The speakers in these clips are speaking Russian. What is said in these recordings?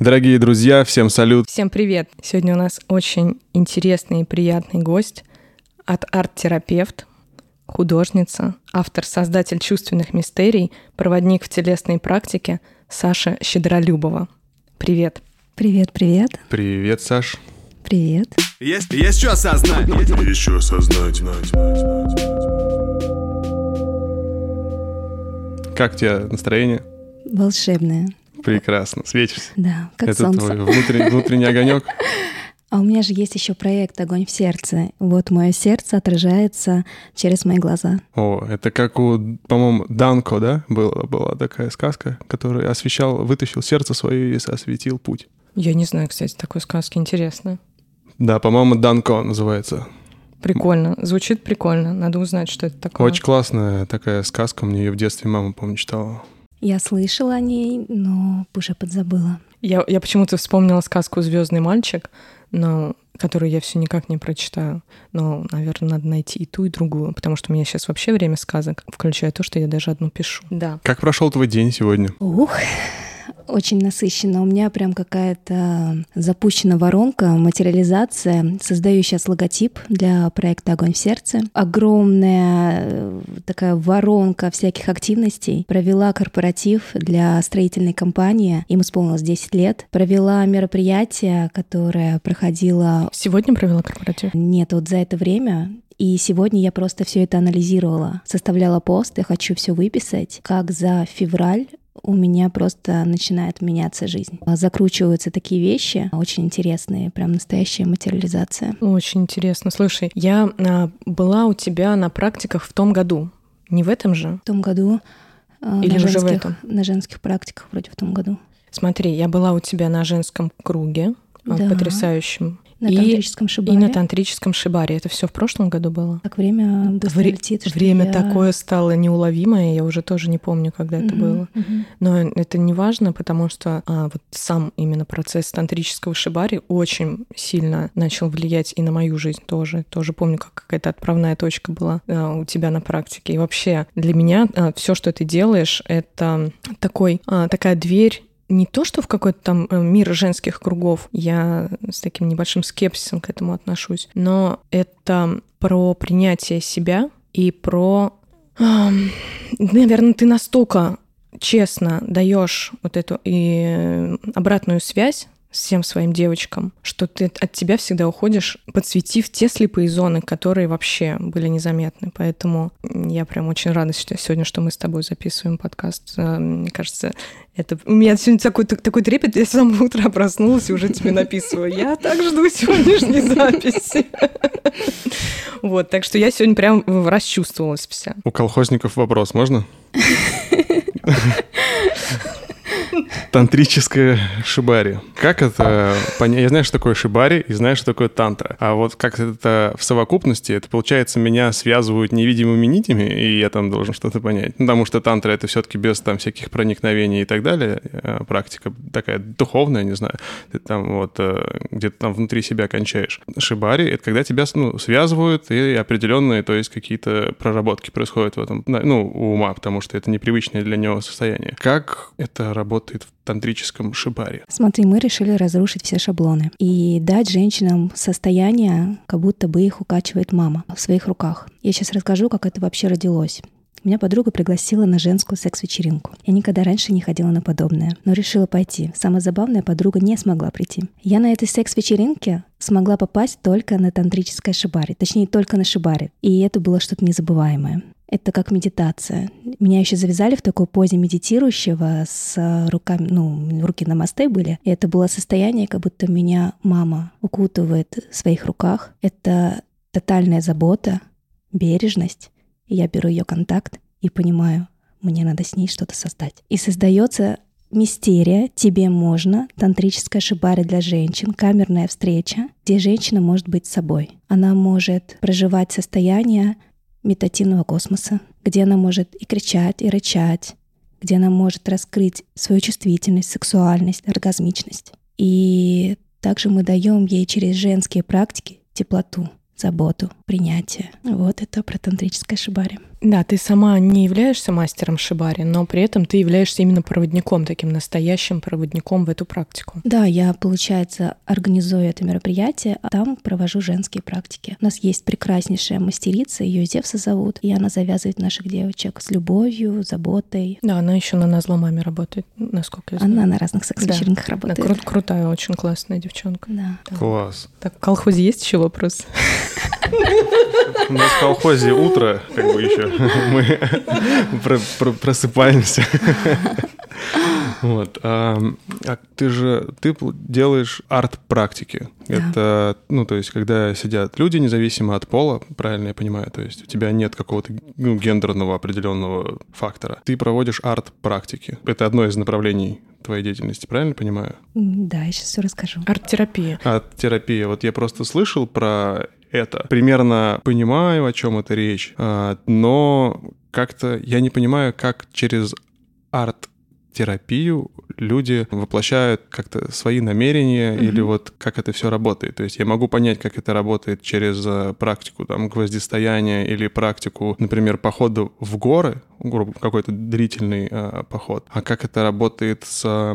Дорогие друзья, всем салют. Всем привет! Сегодня у нас очень интересный и приятный гость от арт-терапевт, художница, автор-создатель чувственных мистерий, проводник в телесной практике Саша Щедролюбова. Привет! Привет, привет. Привет, Саш. Привет. Есть, есть что осознать. Есть что осознать. Как у тебя настроение? Волшебное. Прекрасно, светишься. Да, как Это солнце. твой внутренний, внутренний огонек. А у меня же есть еще проект «Огонь в сердце». Вот мое сердце отражается через мои глаза. О, это как у, по-моему, Данко, да? Была, была такая сказка, который освещал, вытащил сердце свое и осветил путь. Я не знаю, кстати, такой сказки. Интересно. Да, по-моему, Данко называется. Прикольно. Звучит прикольно. Надо узнать, что это такое. Очень классная такая сказка. Мне ее в детстве мама, помню, читала. Я слышала о ней, но уже подзабыла. Я, я почему-то вспомнила сказку Звездный мальчик, но которую я все никак не прочитаю. Но, наверное, надо найти и ту, и другую, потому что у меня сейчас вообще время сказок, включая то, что я даже одну пишу. Да. Как прошел твой день сегодня? Ух, очень насыщенно. У меня прям какая-то запущена воронка, материализация. Создаю сейчас логотип для проекта «Огонь в сердце». Огромная э, такая воронка всяких активностей. Провела корпоратив для строительной компании. Им исполнилось 10 лет. Провела мероприятие, которое проходило... Сегодня провела корпоратив? Нет, вот за это время и сегодня я просто все это анализировала, составляла пост, я хочу все выписать, как за февраль у меня просто начинает меняться жизнь. Закручиваются такие вещи, очень интересные, прям настоящая материализация. Очень интересно. Слушай, я а, была у тебя на практиках в том году. Не в этом же? В том году а, Или уже в женских, этом? на женских практиках вроде в том году. Смотри, я была у тебя на женском круге, а, Да. потрясающем. На И- тантрическом И шибаре. на тантрическом шибаре. Это все в прошлом году было? Так время быстро Вре- летит, Время я- такое стало неуловимое, я уже тоже не помню, когда это Мгм, было. мгм. Но это не важно, потому что а, вот сам именно процесс тантрического шибари очень сильно начал влиять и на мою жизнь тоже. Тоже помню, как какая-то отправная точка была а, у тебя на практике. И вообще для меня все, что ты делаешь, это такой, а, такая дверь не то, что в какой-то там э, мир женских кругов, я с таким небольшим скепсисом к этому отношусь, но это про принятие себя и про... Наверное, ты настолько честно даешь вот эту и э, обратную связь всем своим девочкам, что ты от тебя всегда уходишь, подсветив те слепые зоны, которые вообще были незаметны. Поэтому я прям очень рада что сегодня, что мы с тобой записываем подкаст. Э, Мне кажется, это... У меня сегодня такой, такой трепет, я с самого утра проснулась и уже тебе написываю. Я так жду сегодняшней записи. Вот, так что я сегодня прям расчувствовалась вся. У колхозников вопрос можно? Тантрическое шибари. Как это? Я знаю, что такое шибари, и знаю, что такое тантра. А вот как это в совокупности, это получается, меня связывают невидимыми нитями, и я там должен что-то понять. Ну, потому что тантра — это все таки без там всяких проникновений и так далее. Э, Практика такая духовная, не знаю. Ты там вот э, где-то там внутри себя кончаешь. Шибари — это когда тебя ну, связывают, и определенные, то есть какие-то проработки происходят в этом, ну, у ума, потому что это непривычное для него состояние. Как это работает в тантрическом шибаре? Смотри, мы решили разрушить все шаблоны и дать женщинам состояние, как будто бы их укачивает мама в своих руках. Я сейчас расскажу, как это вообще родилось. Меня подруга пригласила на женскую секс-вечеринку. Я никогда раньше не ходила на подобное, но решила пойти. Самое забавное, подруга не смогла прийти. Я на этой секс-вечеринке смогла попасть только на тантрическое шибари, точнее, только на шибари. И это было что-то незабываемое. Это как медитация. Меня еще завязали в такой позе медитирующего с руками, ну, руки на мосте были. И это было состояние, как будто меня мама укутывает в своих руках. Это тотальная забота, бережность. Я беру ее контакт и понимаю, мне надо с ней что-то создать. И создается мистерия «Тебе можно», тантрическая шибари для женщин, камерная встреча, где женщина может быть собой. Она может проживать состояние медитативного космоса, где она может и кричать, и рычать, где она может раскрыть свою чувствительность, сексуальность, оргазмичность. И также мы даем ей через женские практики теплоту, заботу, принятия. Вот это про тантрическое шибари. Да, ты сама не являешься мастером шибари, но при этом ты являешься именно проводником, таким настоящим проводником в эту практику. Да, я, получается, организую это мероприятие, а там провожу женские практики. У нас есть прекраснейшая мастерица, ее Зевса зовут, и она завязывает наших девочек с любовью, заботой. Да, она еще на назло маме работает, насколько я знаю. Она на разных секс-вечеринках Да, работает. кру- крутая, очень классная девчонка. Да. Класс. Так, в колхозе есть еще вопрос? У нас в колхозе утро, как бы еще мы про- про- просыпаемся. Вот. А а ты же ты делаешь арт-практики. Да. Это, ну, то есть, когда сидят люди, независимо от пола, правильно я понимаю, то есть у тебя нет какого-то ну, гендерного определенного фактора. Ты проводишь арт-практики. Это одно из направлений твоей деятельности, правильно понимаю? Да, я сейчас все расскажу. Арт-терапия. Арт-терапия. Вот я просто слышал про это. Примерно понимаю, о чем это речь, а, но как-то я не понимаю, как через арт-терапию люди воплощают как-то свои намерения Мгм. или вот как это все работает. То есть я могу понять, как это работает через э, практику там гвоздистояния или практику, например, похода в горы, грубо какой-то длительный э, поход. А как это работает с э,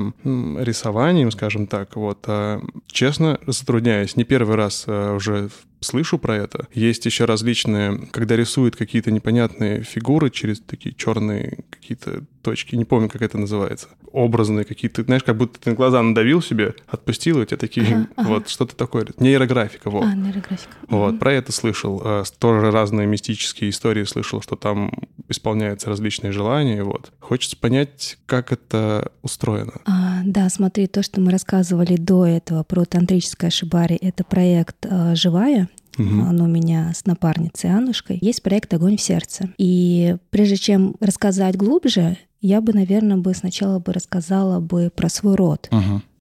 рисованием, скажем так, вот э, честно затрудняюсь. Не первый раз э, уже слышу про это. Есть еще различные, когда рисуют какие-то непонятные фигуры через такие черные какие-то точки, не помню, как это называется, образные какие-то, знаешь, как будто ты на глаза надавил себе, отпустил, и у тебя такие, Ага, ага. вот, что-то такое, нейрографика, вот. А, нейрографика. Вот, про это слышал. Э, Тоже разные мистические истории слышал, что там исполняются различные желания. Вот. Хочется понять, как это устроено. А, да, смотри, то, что мы рассказывали до этого про тантрическое шибари, это проект а, «Живая», Мгм. Он у меня с напарницей Аннушкой. Есть проект «Огонь в сердце». И прежде чем рассказать глубже, я бы, наверное, бы сначала бы рассказала бы про свой род,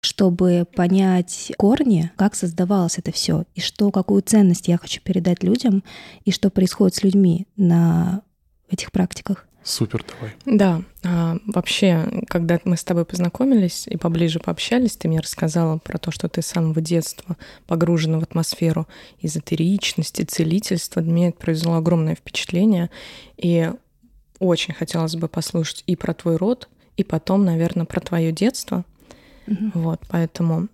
чтобы понять корни, как создавалось это все, и что, какую ценность я хочу передать людям, и что происходит с людьми на этих практиках. Супер, давай. Да, а, вообще, когда мы с тобой познакомились и поближе пообщались, ты мне рассказала про то, что ты с самого детства погружена в атмосферу эзотеричности, целительства. Для меня это произвело огромное впечатление. И очень хотелось бы послушать и про твой род, и потом, наверное, про твое детство. Мгм. Вот, поэтому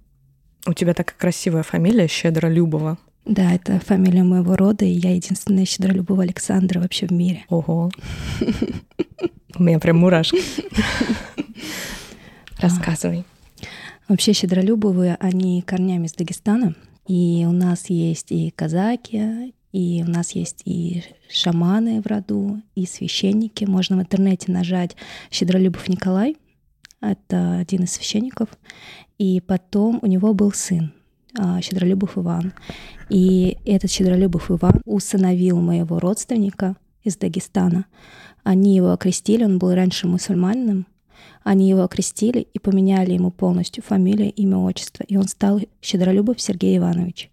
у тебя такая красивая фамилия Щедролюбова. Да, это фамилия моего рода, и я единственная щедролюбовая Александра вообще в мире. Ого. У меня прям мурашки. Рассказывай. Вообще щедролюбовые, они корнями из Дагестана. И у нас есть и казаки, и у нас есть и шаманы в роду, и священники. Можно в интернете нажать «Щедролюбов Николай». Это один из священников. И потом у него был сын, а, Щедролюбов Иван. И этот Щедролюбов Иван усыновил моего родственника из Дагестана. Они его окрестили, он был раньше мусульманином, они его окрестили и поменяли ему полностью фамилию, имя, отчество, и он стал Щедролюбов Сергей Иванович.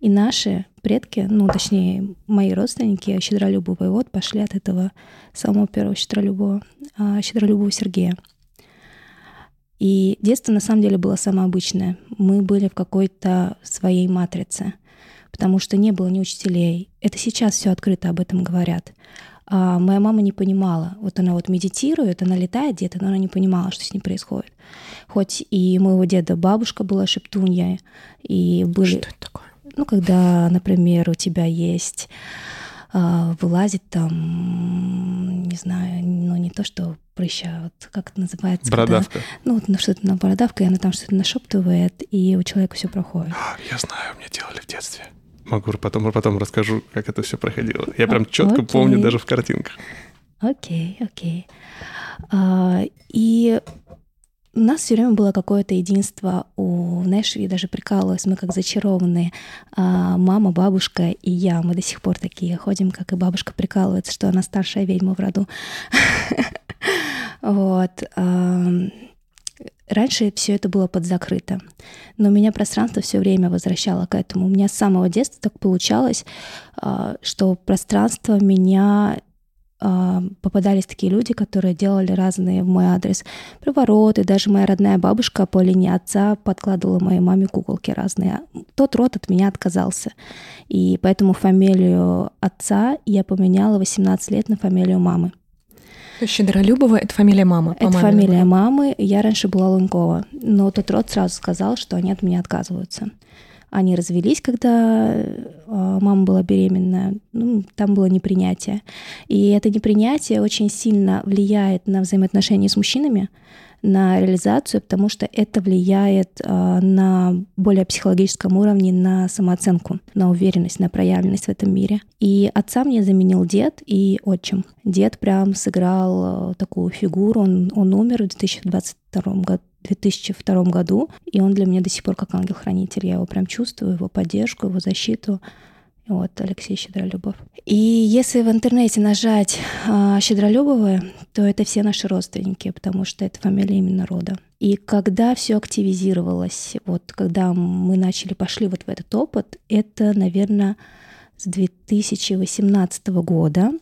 И наши предки, ну, точнее, мои родственники, Щедролюбовый вот, пошли от этого самого первого Щедролюбова, а, Щедролюбова Сергея. И детство на самом деле было самое обычное. Мы были в какой-то своей матрице, потому что не было ни учителей. Это сейчас все открыто об этом говорят. А моя мама не понимала. Вот она вот медитирует, она летает где-то, но она не понимала, что с ней происходит. Хоть и моего деда бабушка была шептунья, и были... Что это такое? Ну, когда, например, у тебя есть а, вылазит там, не знаю, ну не то, что прыща, вот как это называется? когда- Бородавка. ну, вот на что-то на бородавка, и она там что-то нашептывает, и у человека все проходит. А, Я знаю, мне делали в детстве. Могу потом, потом расскажу, как это все проходило. Я прям четко окей. помню даже в картинках. Окей, окей. А, и у нас все время было какое-то единство. У, знаешь, я даже прикалывалась, мы как зачарованные. А, мама, бабушка и я, мы до сих пор такие ходим, как и бабушка прикалывается, что она старшая ведьма в роду. Вот. Раньше все это было подзакрыто, но меня пространство все время возвращало к этому. У меня с самого детства так получалось, а, что пространство меня а, попадались такие люди, которые делали разные в мой адрес привороты. Даже моя родная бабушка по линии отца подкладывала моей маме куколки разные. Тот род от меня отказался. И поэтому фамилию отца я поменяла 18 лет на фамилию мамы. Щедролюбова — это фамилия мамы? Это маме, фамилия мамы. Я раньше была Лунькова. Но тот род сразу сказал, что они от меня отказываются. Они развелись, когда э, мама была беременная. Ну, там было непринятие. И это непринятие очень сильно влияет на взаимоотношения с мужчинами, на реализацию, потому что это влияет э, на более психологическом уровне на самооценку, на уверенность, на проявленность в этом мире. И отца мне заменил дед и отчим. Дед прям сыграл э, такую фигуру, он, он умер в 2022 году 2002 году, и он для меня до сих пор как ангел-хранитель. Я его прям чувствую, его поддержку, его защиту. Вот, Алексей Щедролюбов. И если в интернете нажать э, Щедролюбовы, то это все наши родственники, потому что это фамилия именно рода. И когда все активизировалось, вот когда мы начали, пошли вот в этот опыт, это, наверное, с 2018 года.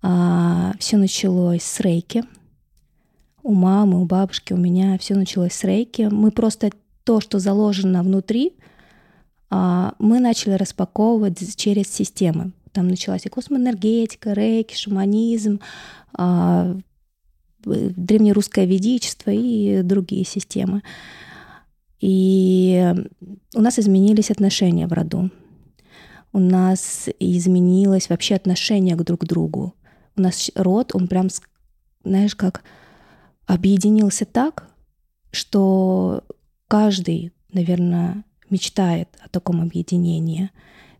А, все началось с рейки, у мамы, у бабушки, у меня все началось с рейки. Мы просто то, что заложено внутри, а, мы начали распаковывать через системы. Там началась и космоэнергетика, рейки, шаманизм, а, древнерусское ведичество и другие системы. И у нас изменились отношения в роду. У нас изменилось вообще отношение к друг другу. У нас род, он прям, знаешь, как объединился так, что каждый, наверное, мечтает о таком объединении.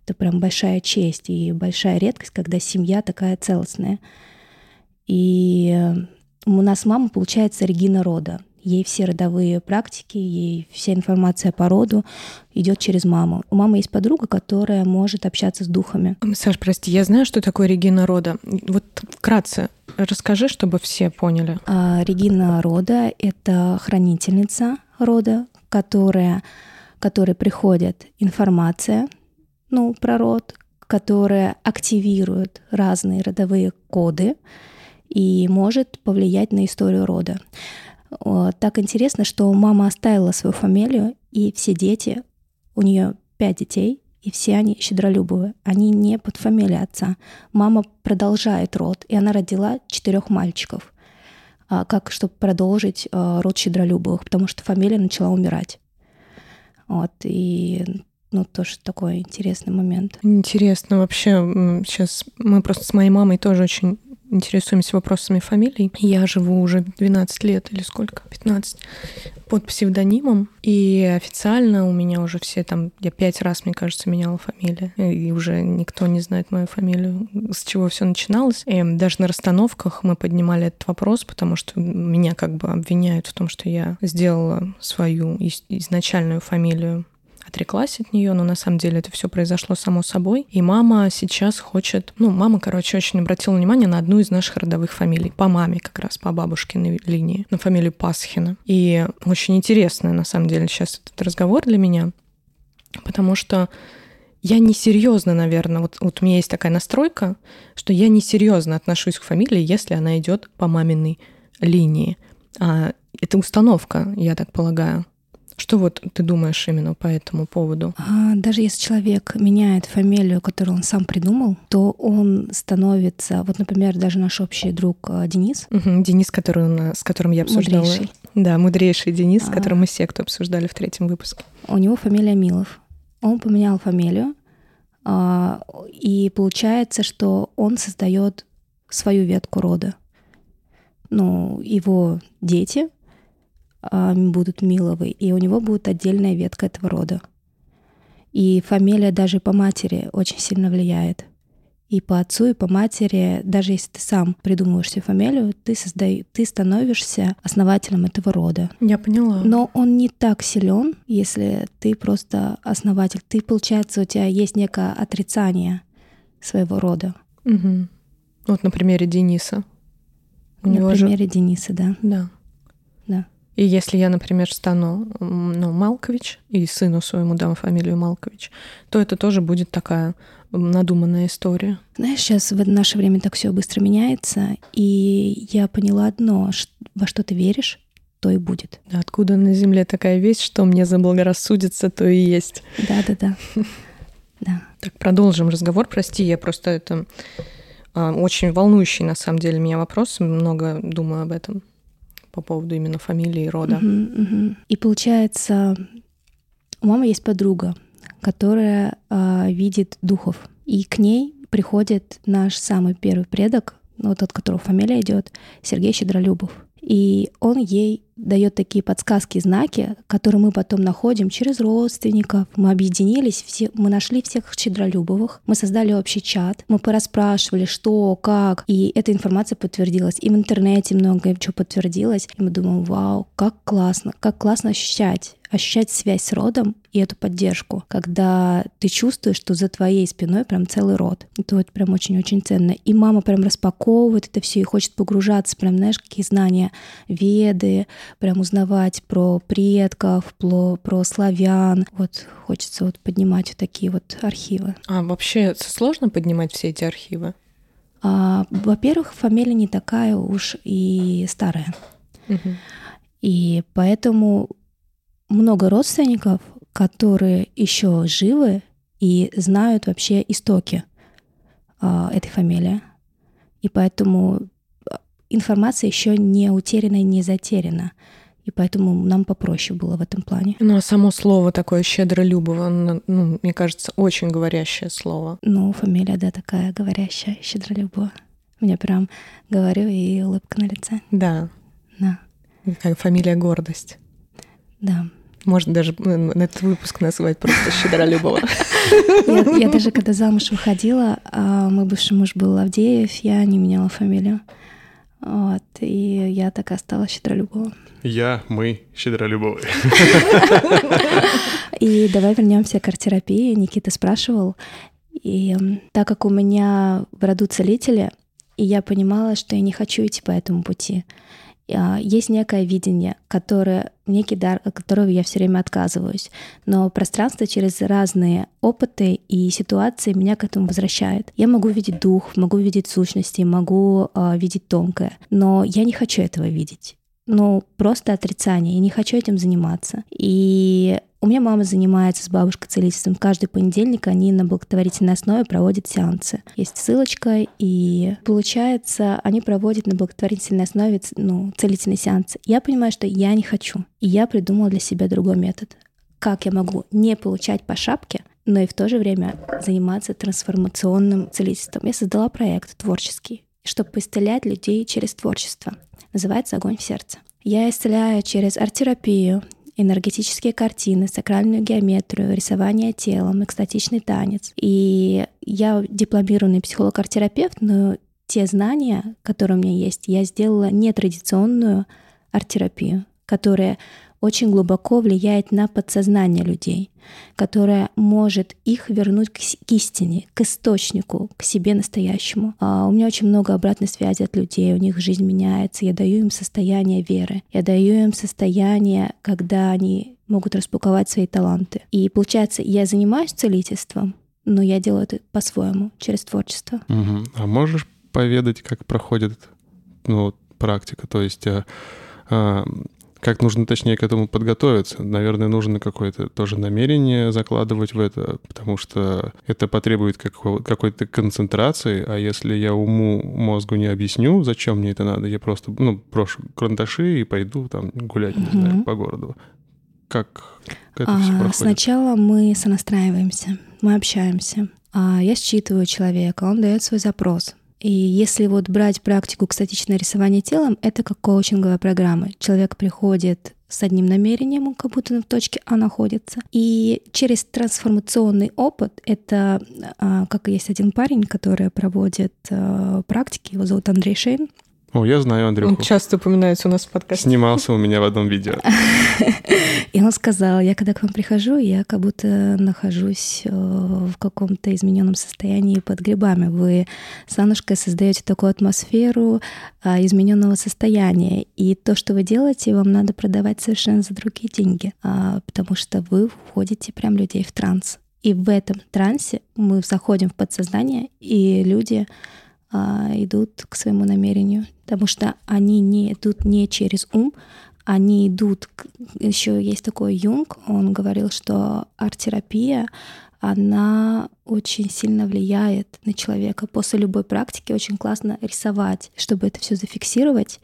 Это прям большая честь и большая редкость, когда семья такая целостная. И у нас мама, получается, Регина рода. Ей все родовые практики, ей вся информация по роду идет через маму. У мамы есть подруга, которая может общаться с духами. Саш, прости, я знаю, что такое Регина рода. Вот вкратце расскажи, чтобы все поняли. А, Регина рода — это хранительница рода, которая, которой приходит информация ну, про род, которая активирует разные родовые коды и может повлиять на историю рода. Так интересно, что мама оставила свою фамилию, и все дети, у нее пять детей, и все они щедролюбовые. Они не под фамилией отца. Мама продолжает род, и она родила четырех мальчиков, а, как чтобы продолжить а, род щедролюбовых, потому что фамилия начала умирать. Вот, и ну, тоже такой интересный момент. Интересно вообще. Сейчас мы просто с моей мамой тоже очень интересуемся вопросами фамилий. Я живу уже 12 лет или сколько? 15 под псевдонимом. И официально у меня уже все там, я пять раз, мне кажется, меняла фамилию. И уже никто не знает мою фамилию, с чего все начиналось. И даже на расстановках мы поднимали этот вопрос, потому что меня как бы обвиняют в том, что я сделала свою изначальную фамилию отреклась от нее, но на самом деле это все произошло само собой. И мама сейчас хочет, ну, мама, короче, очень обратила внимание на одну из наших родовых фамилий. По маме как раз, по бабушкиной линии, на фамилию Пасхина. И очень интересно, на самом деле, сейчас этот разговор для меня, потому что я несерьезно, наверное, вот, вот у меня есть такая настройка, что я несерьезно отношусь к фамилии, если она идет по маминой линии. А это установка, я так полагаю. Что вот ты думаешь именно по этому поводу? А, даже если человек меняет фамилию, которую он сам придумал, то он становится, вот, например, даже наш общий друг а, Денис. Угу, Денис, который он, с которым я обсуждала. Мудрейший. Да, мудрейший Денис, а... с которым мы секту обсуждали в третьем выпуске. У него фамилия Милов. Он поменял фамилию, а, и получается, что он создает свою ветку рода. Ну, его дети — будут Миловы, и у него будет отдельная ветка этого рода. И фамилия даже по матери очень сильно влияет. И по отцу, и по матери, даже если ты сам придумываешь себе фамилию, ты, создаешь, ты становишься основателем этого рода. Я поняла. Но он не так силен, если ты просто основатель. Ты, получается, у тебя есть некое отрицание своего рода. Угу. Вот на примере Дениса. У на него примере же... Дениса, да. Да. Да. И если я, например, стану ну, Малкович и сыну своему дам фамилию Малкович, то это тоже будет такая надуманная история. Знаешь, сейчас в наше время так все быстро меняется, и я поняла одно, во что ты веришь, то и будет. Да, откуда на земле такая вещь, что мне заблагорассудится, то и есть. Да-да-да. Да. Так, продолжим разговор. Прости, я просто это а, очень волнующий на самом деле меня вопрос. Много думаю об этом по поводу именно фамилии и рода. Угу, угу. И получается, у мамы есть подруга, которая э, видит духов, и к ней приходит наш самый первый предок, ну, тот, которого фамилия идет, Сергей Щедролюбов. И он ей дает такие подсказки, знаки, которые мы потом находим через родственников. Мы объединились, все, мы нашли всех Щедролюбовых, мы создали общий чат, мы порасспрашивали, что, как, и эта информация подтвердилась. И в интернете много чего подтвердилось. И мы думаем, вау, как классно, как классно ощущать ощущать связь с родом и эту поддержку, когда ты чувствуешь, что за твоей спиной прям целый род. Это вот прям очень-очень ценно. И мама прям распаковывает это все и хочет погружаться, прям, знаешь, какие знания веды, прям узнавать про предков, про, про славян. Вот хочется вот поднимать вот такие вот архивы. А вообще сложно поднимать все эти архивы? А, во-первых, фамилия не такая уж и старая. Угу. И поэтому много родственников, которые еще живы и знают вообще истоки э, этой фамилии. И поэтому а, информация еще не утеряна и не затеряна. И поэтому нам попроще было в этом плане. Ну, а само слово такое щедролюбово, ну, мне кажется, очень говорящее слово. Ну, фамилия, да, такая говорящая, щедролюбова. Мне прям говорю, и улыбка на лице. Да. Да. Как фамилия гордость. Да. Можно даже на этот выпуск назвать просто Щедролюбова. Я, я даже когда замуж выходила, а мой бывший муж был Авдеев, я не меняла фамилию. Вот, и я так и осталась Щедролюбова. Я, мы, Щедролюбовы. И давай вернемся к арт-терапии. Никита спрашивал. И так как у меня в роду целители, и я понимала, что я не хочу идти по этому пути. А, есть некое видение, которое, некий дар, от которого я все время отказываюсь. Но пространство через разные опыты и ситуации меня к этому возвращает. Я могу видеть дух, могу видеть сущности, могу э, видеть тонкое, но я не хочу этого видеть ну, просто отрицание. Я не хочу этим заниматься. И у меня мама занимается с бабушкой целительством. Каждый понедельник они на благотворительной основе проводят сеансы. Есть ссылочка, и получается, они проводят на благотворительной основе ну, целительный сеанс. Я понимаю, что я не хочу. И я придумала для себя другой метод. Как я могу не получать по шапке, но и в то же время заниматься трансформационным целительством. Я создала проект творческий, чтобы исцелять людей через творчество. Называется «Огонь в сердце». Я исцеляю через арт-терапию, энергетические картины, сакральную геометрию, рисование телом, экстатичный танец. И я дипломированный психолог-арт-терапевт, но те знания, которые у меня есть, я сделала нетрадиционную арт-терапию, которая очень глубоко влияет на подсознание людей, которая может их вернуть к, к истине, к источнику, к себе настоящему. А у меня очень много обратной связи от людей, у них жизнь меняется, я даю им состояние веры, я даю им состояние, когда они могут распаковать свои таланты. И получается, я занимаюсь целительством, но я делаю это по-своему, через творчество. Угу. А можешь поведать, как проходит ну, практика? То есть а, а, как нужно, точнее, к этому подготовиться. Наверное, нужно какое-то тоже намерение закладывать в это, потому что это потребует какой-то концентрации, а если я уму, мозгу не объясню, зачем мне это надо, я просто, ну, брошу карандаши и пойду там гулять, не знаю, по городу. Как это все а, проходит? Сначала мы сонастраиваемся, мы общаемся. А я считываю человека, он дает свой запрос. И если вот брать практику экстатичное рисование телом, это как коучинговая программа. Человек приходит с одним намерением, он как будто в точке А находится. И через трансформационный опыт, это а, как есть один парень, который проводит а, практики, его зовут Андрей Шейн, О, я знаю Он Андрюху. часто упоминается у нас в подкасте. Снимался у меня в одном видео. И он сказал, я когда к вам прихожу, я как будто нахожусь э, в каком-то измененном состоянии под грибами. Вы с Аннушкой создаете такую атмосферу а, измененного состояния. И то, что вы делаете, вам надо продавать совершенно за другие деньги, а, потому что вы входите прям людей в транс. И в этом трансе мы заходим в подсознание, и люди а, идут к своему намерению, потому что они не идут не через ум, они идут... к- Еще есть такой Юнг, он говорил, что арт-терапия, она очень сильно влияет на человека. После любой практики очень классно рисовать, чтобы это все зафиксировать.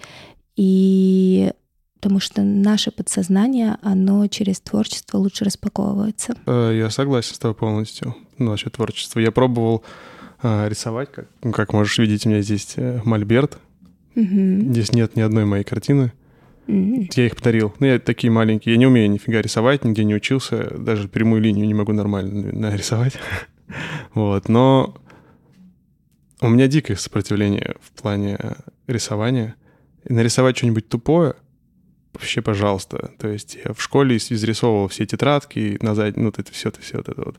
И потому что наше подсознание, оно через творчество лучше распаковывается. Э, Я согласен с тобой полностью насчет творчества. Я пробовал рисовать, как, ну, как можешь видеть, у меня здесь э, мольберт. Мгм. Здесь нет ни одной моей картины. М. Я их подарил. Ну, я такие маленькие. Я не умею нифига рисовать, нигде не учился. Даже прямую линию не могу нормально нарисовать. Вот. Но у меня дикое сопротивление в плане рисования. И нарисовать что-нибудь тупое вообще пожалуйста. То есть я в школе изрисовывал все тетрадки, на зад... ну, вот это все, это все, вот это вот.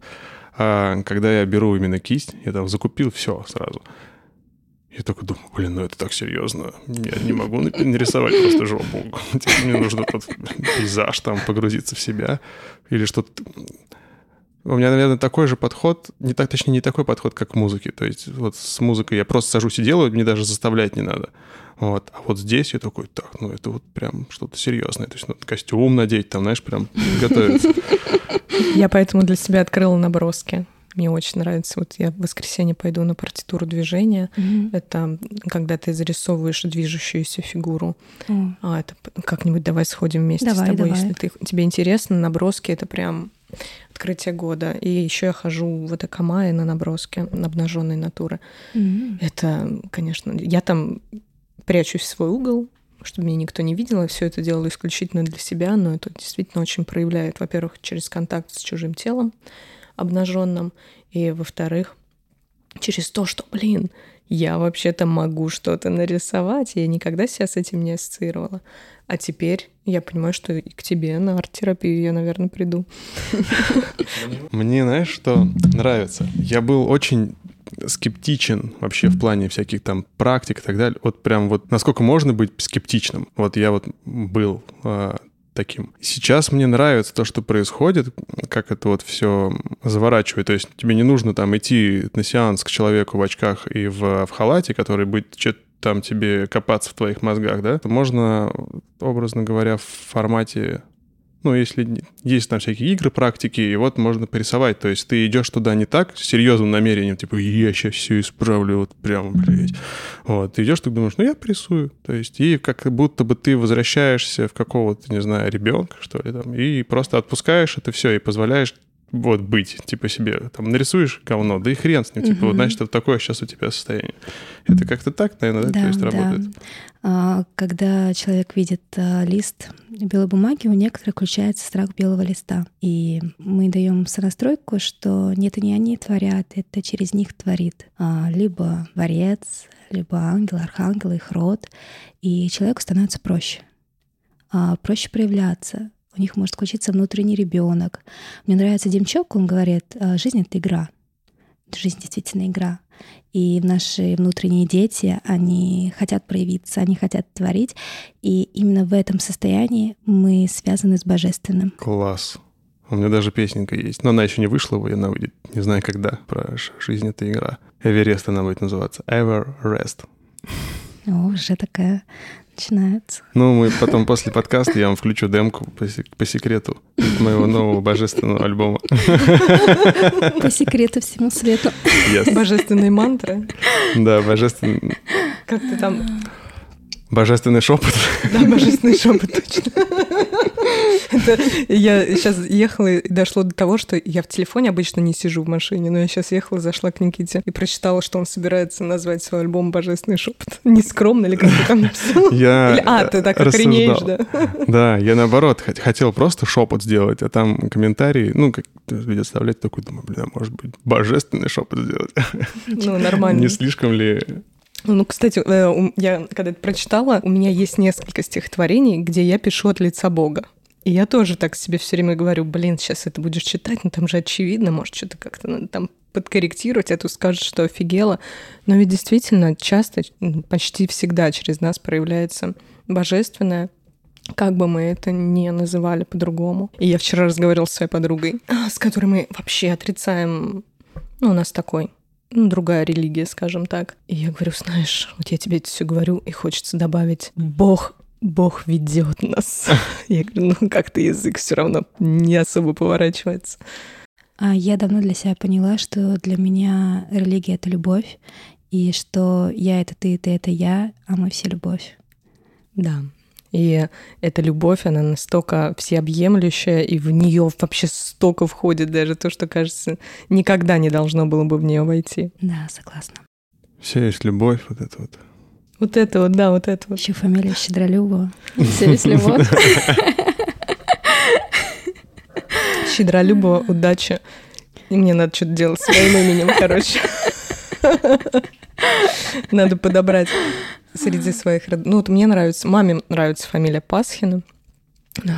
А когда я беру именно кисть, я там закупил все сразу. Я такой думаю, блин, ну это так серьезно. Я не могу нарисовать просто жопу. Типа, Мне нужно тут пейзаж там погрузиться в себя или что-то. У меня, наверное, такой же подход, не так, точнее, не такой подход, как к музыке. То есть вот с музыкой я просто сажусь и делаю, мне даже заставлять не надо. Вот. А вот здесь я такой, так, ну это вот прям что-то серьезное. То есть надо костюм надеть, там, знаешь, прям готовиться. Я поэтому для себя открыла наброски. Мне очень нравится. Вот я в воскресенье пойду на партитуру движения. Мгм. Это когда ты зарисовываешь движущуюся фигуру. О, А это как-нибудь давай сходим вместе Давай, с тобой, давай. если ты, тебе интересно. Наброски это прям открытие года. И еще я хожу в Атакамае на наброски обнаженной натуры. М. Это, конечно, я там прячусь в свой угол, чтобы меня никто не видел. Я все это делаю исключительно для себя, но это действительно очень проявляет, во-первых, через контакт с чужим телом обнаженным, и, во-вторых, через то, что, блин, я вообще-то могу что-то нарисовать. Я никогда себя с этим не ассоциировала. А теперь я понимаю, что и к тебе на арт-терапию я, наверное, приду. Мне, знаешь, что нравится? Я был очень скептичен вообще в плане всяких там практик и так далее. Вот прям вот насколько можно быть скептичным. Вот я вот был а, таким. Сейчас мне нравится то, что происходит, как это вот все заворачивает. То есть тебе не нужно там идти на сеанс к человеку в очках и в, в халате, который будет что-то там тебе копаться в твоих мозгах, да? Можно, образно говоря, в формате ну, если есть там всякие игры, практики, и вот можно порисовать. То есть ты идешь туда не так, с серьезным намерением, типа, я сейчас все исправлю, вот прямо, блядь. Вот, ты идешь, ты думаешь, ну, я порисую. То есть и как будто бы ты возвращаешься в какого-то, не знаю, ребенка, что ли, там, и просто отпускаешь это все и позволяешь вот быть, типа себе, там, нарисуешь говно, да и хрен с ним, типа, вот, значит, вот такое сейчас у тебя состояние. Это как-то так, наверное, да, то есть работает? А, Когда человек видит а, лист белой бумаги, у некоторых включается страх белого листа. И мы даем сонастройку, что нет, это не они творят, это через них творит а, либо творец, либо ангел, архангел, их род. И человеку становится проще. А, проще проявляться. У них может включиться внутренний ребенок. Мне нравится Демчок, он говорит, «А, жизнь — это игра. Жизнь действительно игра. И наши внутренние дети, они хотят проявиться, они хотят творить. И именно в этом состоянии мы связаны с божественным. Класс. У меня даже песенка есть. Но она еще не вышла, и она выйдет не знаю когда. Про жизнь — это игра. Эверест она будет называться. Ever Rest. О, уже такая начинается. Ну, мы потом после подкаста я вам включу демку по, сек- по секрету моего нового божественного альбома. По секрету всему свету. Yes. Божественные мантры. Да, божественный, Как ты там? божественный шепот. Да, божественный шепот, точно. Я сейчас ехала и дошло до того, что я в телефоне обычно не сижу в машине, но я сейчас ехала, зашла к Никите и прочитала, что он собирается назвать свой альбом «Божественный шепот». Нескромно ли как ты там написал? Я а, ты так охренеешь, да? Да, я наоборот хот- хотел просто шепот сделать, а там комментарии, ну, как люди оставлять, такой думаю, блин, а может быть, божественный шепот сделать. Ну, нормально. Не слишком ли Ну, кстати, э, я когда это прочитала, у меня есть несколько стихотворений, где я пишу от лица Бога. И я тоже так себе все время говорю, блин, сейчас это будешь читать, но там же очевидно, может, что-то как-то надо там подкорректировать, а тут скажешь, что офигела. Но ведь действительно часто, ну, почти всегда через нас проявляется божественное, как бы мы это ни называли по-другому. И я вчера разговаривала с своей подругой, с которой мы вообще отрицаем, ну, у нас такой ну, другая религия, скажем так. И я говорю, знаешь, вот я тебе это все говорю, и хочется добавить, Бог Бог ведет нас. Я говорю, ну как-то язык все равно не особо поворачивается. А я давно для себя поняла, что для меня религия — это любовь, и что я — это ты, ты — это я, а мы все любовь. Да. И эта любовь, она настолько всеобъемлющая, и в нее вообще столько входит даже то, что, кажется, никогда не должно было бы в нее войти. Да, согласна. Все есть любовь, вот это вот. Вот это вот, да, вот это вот. Еще фамилия Щедролюбова. Любовь. Щедролюбова, удачи. И мне надо что-то делать своим именем, короче. Надо подобрать среди своих... Ну, вот мне нравится... Маме нравится фамилия Пасхина.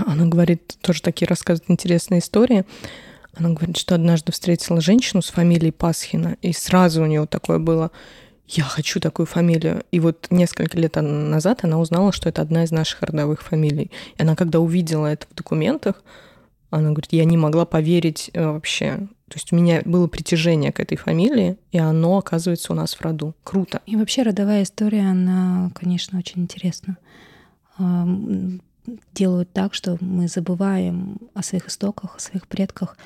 Она говорит, тоже такие рассказывает интересные истории. Она говорит, что однажды встретила женщину с фамилией Пасхина, и сразу у нее такое было я хочу такую фамилию. И вот несколько лет назад она узнала, что это одна из наших родовых фамилий. И она, когда увидела это в документах, она говорит, я не могла поверить э, вообще. То есть у меня было притяжение к этой фамилии, и оно оказывается у нас в роду. Круто. И вообще родовая история, она, конечно, очень интересна. Ам, Делают так, что мы забываем о своих истоках, о своих предках.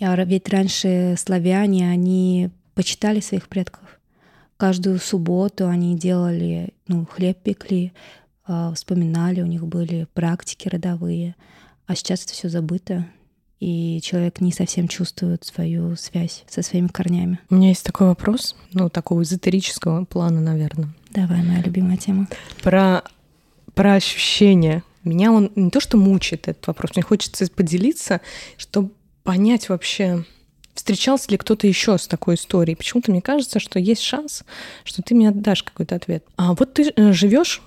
А ведь раньше славяне, они почитали своих предков. Каждую субботу они делали, ну, хлеб пекли, а, вспоминали, у них были практики родовые. А сейчас это все забыто, и человек не совсем чувствует свою связь со своими корнями. У меня есть такой вопрос, ну, такого эзотерического плана, наверное. Давай, моя любимая тема. Про, про ощущения. Меня он не то что мучает этот вопрос, мне хочется поделиться, чтобы понять вообще, встречался ли кто-то еще с такой историей. Почему-то мне кажется, что есть шанс, что ты мне отдашь какой-то ответ. А вот ты живешь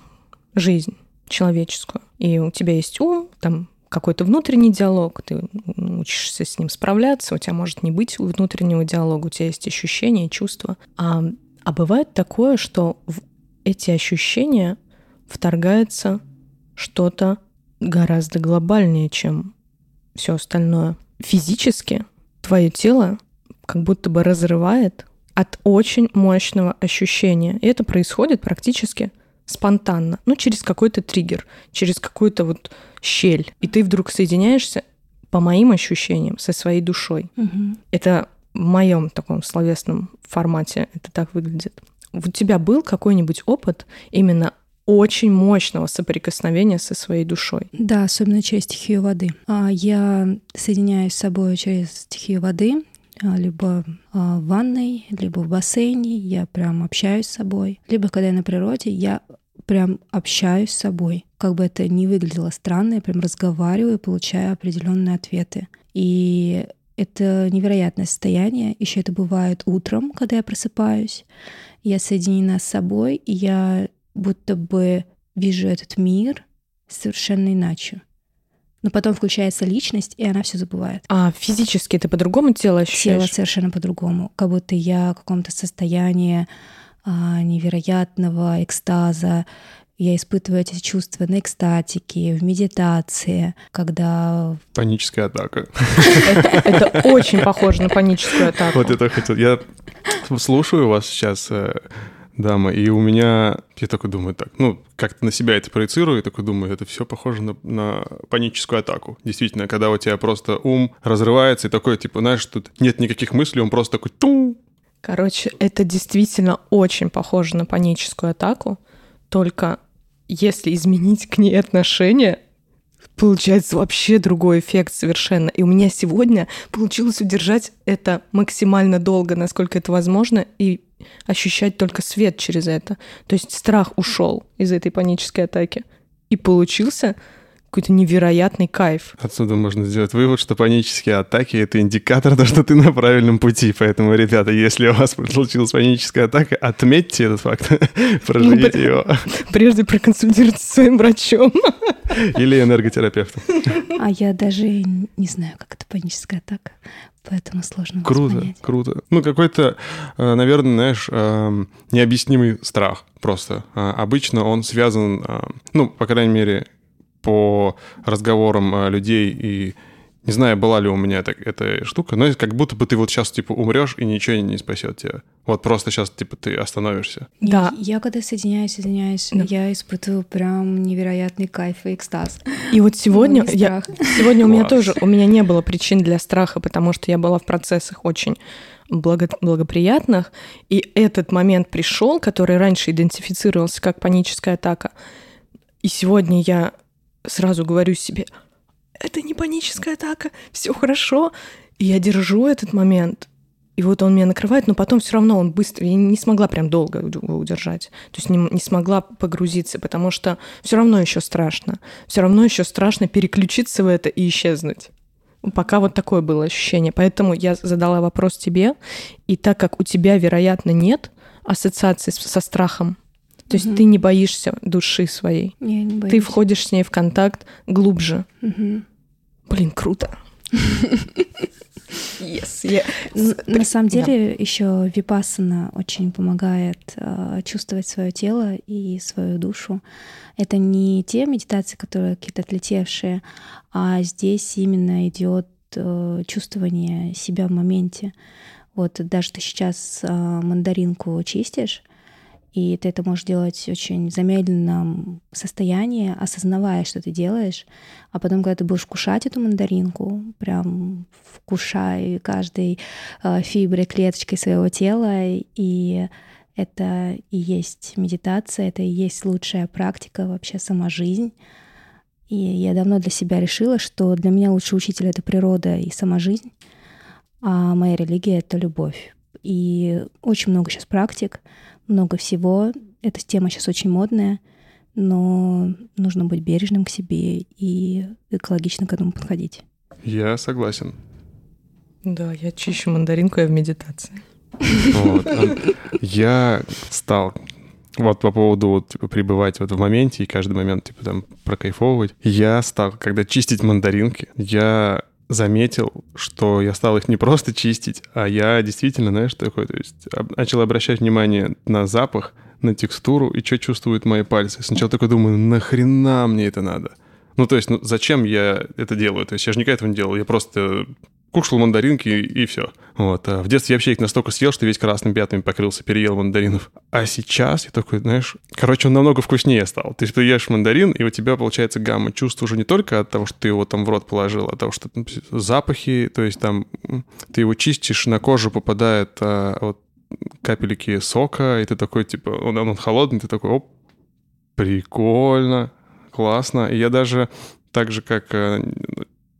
жизнь человеческую, и у тебя есть ум, там какой-то внутренний диалог, ты учишься с ним справляться, у тебя может не быть внутреннего диалога, у тебя есть ощущения, чувства. А, а бывает такое, что в эти ощущения вторгается что-то гораздо глобальнее, чем все остальное. Физически твое тело как будто бы разрывает от очень мощного ощущения. И это происходит практически спонтанно, ну, через какой-то триггер, через какую-то вот щель. И ты вдруг соединяешься, по моим ощущениям, со своей душой. Это в моем таком словесном формате это так выглядит. У тебя был какой-нибудь опыт именно очень мощного соприкосновения со своей душой? Да, особенно через стихию воды. А, Я соединяюсь с собой через стихию воды, а, либо а, в ванной, либо в бассейне, я прям общаюсь с собой. Либо когда я на природе, я прям общаюсь с собой. Как бы это ни выглядело странно, я прям разговариваю получаю определенные ответы. И это невероятное состояние. Еще это бывает утром, когда я просыпаюсь. Я соединена с собой, и я будто бы вижу этот мир совершенно иначе. Но потом включается личность, и она все забывает. А физически ты по-другому тело ощущаешь? Тело совершенно по-другому. Как будто я в каком-то состоянии а, невероятного экстаза. Я испытываю эти чувства на экстатике, в медитации, когда... Паническая атака. Это, очень похоже на паническую атаку. Вот это хотел. Я слушаю вас сейчас, э, дама, и у меня... Я такой думаю, так, ну, как-то на себя это проецирую, и такой думаю, это все похоже на, на паническую атаку. Действительно, когда у тебя просто ум разрывается, и такой, типа, знаешь, тут нет никаких мыслей, он просто такой тум, Короче, это действительно очень похоже на паническую атаку, только если изменить к ней отношение, получается вообще другой эффект совершенно. И у меня сегодня получилось удержать это максимально долго, насколько это возможно, и ощущать только свет через это. То есть страх ушел из этой панической атаки. И получился какой-то невероятный кайф. Отсюда можно сделать вывод, что панические атаки — это индикатор, того, что ты на правильном пути. Поэтому, ребята, если у вас случилась паническая атака, отметьте этот факт, проживите его. Прежде проконсультируйтесь с своим врачом. Или энерготерапевтом. А я даже не знаю, как это паническая атака, поэтому сложно Круто, воспринять. круто. Ну, какой-то, э, наверное, знаешь, эм, необъяснимый страх просто. А, Обычно он связан, э, ну, по крайней мере, по разговорам э, людей и не знаю, была ли у меня так, эта штука, но как будто бы ты вот сейчас, типа, умрешь, и ничего не спасет тебя. Вот просто сейчас, типа, ты остановишься. Да. Я, я когда соединяюсь, соединяюсь, Да. я испытываю прям невероятный кайф и экстаз. И вот сегодня, Ну, я, сегодня у меня тоже, у меня не было причин для страха, потому что я была в процессах очень благо- благоприятных, и этот момент пришел, который раньше идентифицировался как паническая атака, и сегодня я сразу говорю себе, это не паническая атака, все хорошо, и я держу этот момент, и вот он меня накрывает, но потом все равно он быстро, я не смогла прям долго его удержать, то есть не, не смогла погрузиться, потому что все равно еще страшно, все равно еще страшно переключиться в это и исчезнуть. Пока вот такое было ощущение. Поэтому я задала вопрос тебе, и так как у тебя, вероятно, нет ассоциации со страхом, то есть Мгм. ты не боишься души своей, Я не боюсь. ты входишь с ней в контакт глубже. Мгм. Блин, круто. Yes, Н- На самом деле еще випассана очень помогает э, чувствовать свое тело и свою душу. Это не те медитации, которые какие-то отлетевшие, а здесь именно идет э, чувствование себя в моменте. Вот даже ты сейчас э, мандаринку чистишь, и ты это можешь делать очень в замедленном состоянии, осознавая, что ты делаешь. А потом, когда ты будешь кушать эту мандаринку, прям вкушай каждой э, фиброй, клеточкой своего тела, и это и есть медитация, это и есть лучшая практика, вообще сама жизнь. И я давно для себя решила, что для меня лучший учитель — это природа и сама жизнь, а моя религия — это любовь. И очень много сейчас практик, много всего. Эта тема сейчас очень модная, но нужно быть бережным к себе и экологично к этому подходить. Я согласен. Да, я чищу мандаринку, я в медитации. Вот. Я стал вот по поводу вот, типа, пребывать вот в моменте и каждый момент типа там прокайфовывать. Я стал, когда чистить мандаринки, я заметил, что я стал их не просто чистить, а я действительно, знаешь, такой, то есть начал обращать внимание на запах, на текстуру и что чувствуют мои пальцы. Сначала такой думаю, нахрена мне это надо? Ну, то есть, ну, зачем я это делаю? То есть я же никогда этого не делал. Я просто кушал мандаринки и, все. Вот. А в детстве я вообще их настолько съел, что весь красным пятнами покрылся, переел мандаринов. А сейчас я такой, знаешь, короче, он намного вкуснее стал. То есть ты ешь мандарин, и у тебя получается гамма чувств уже не только от того, что ты его там в рот положил, а от того, что там запахи, то есть там ты его чистишь, на кожу попадает а, вот капельки сока, и ты такой, типа, он, он холодный, ты такой, оп, прикольно, классно. И я даже так же, как э,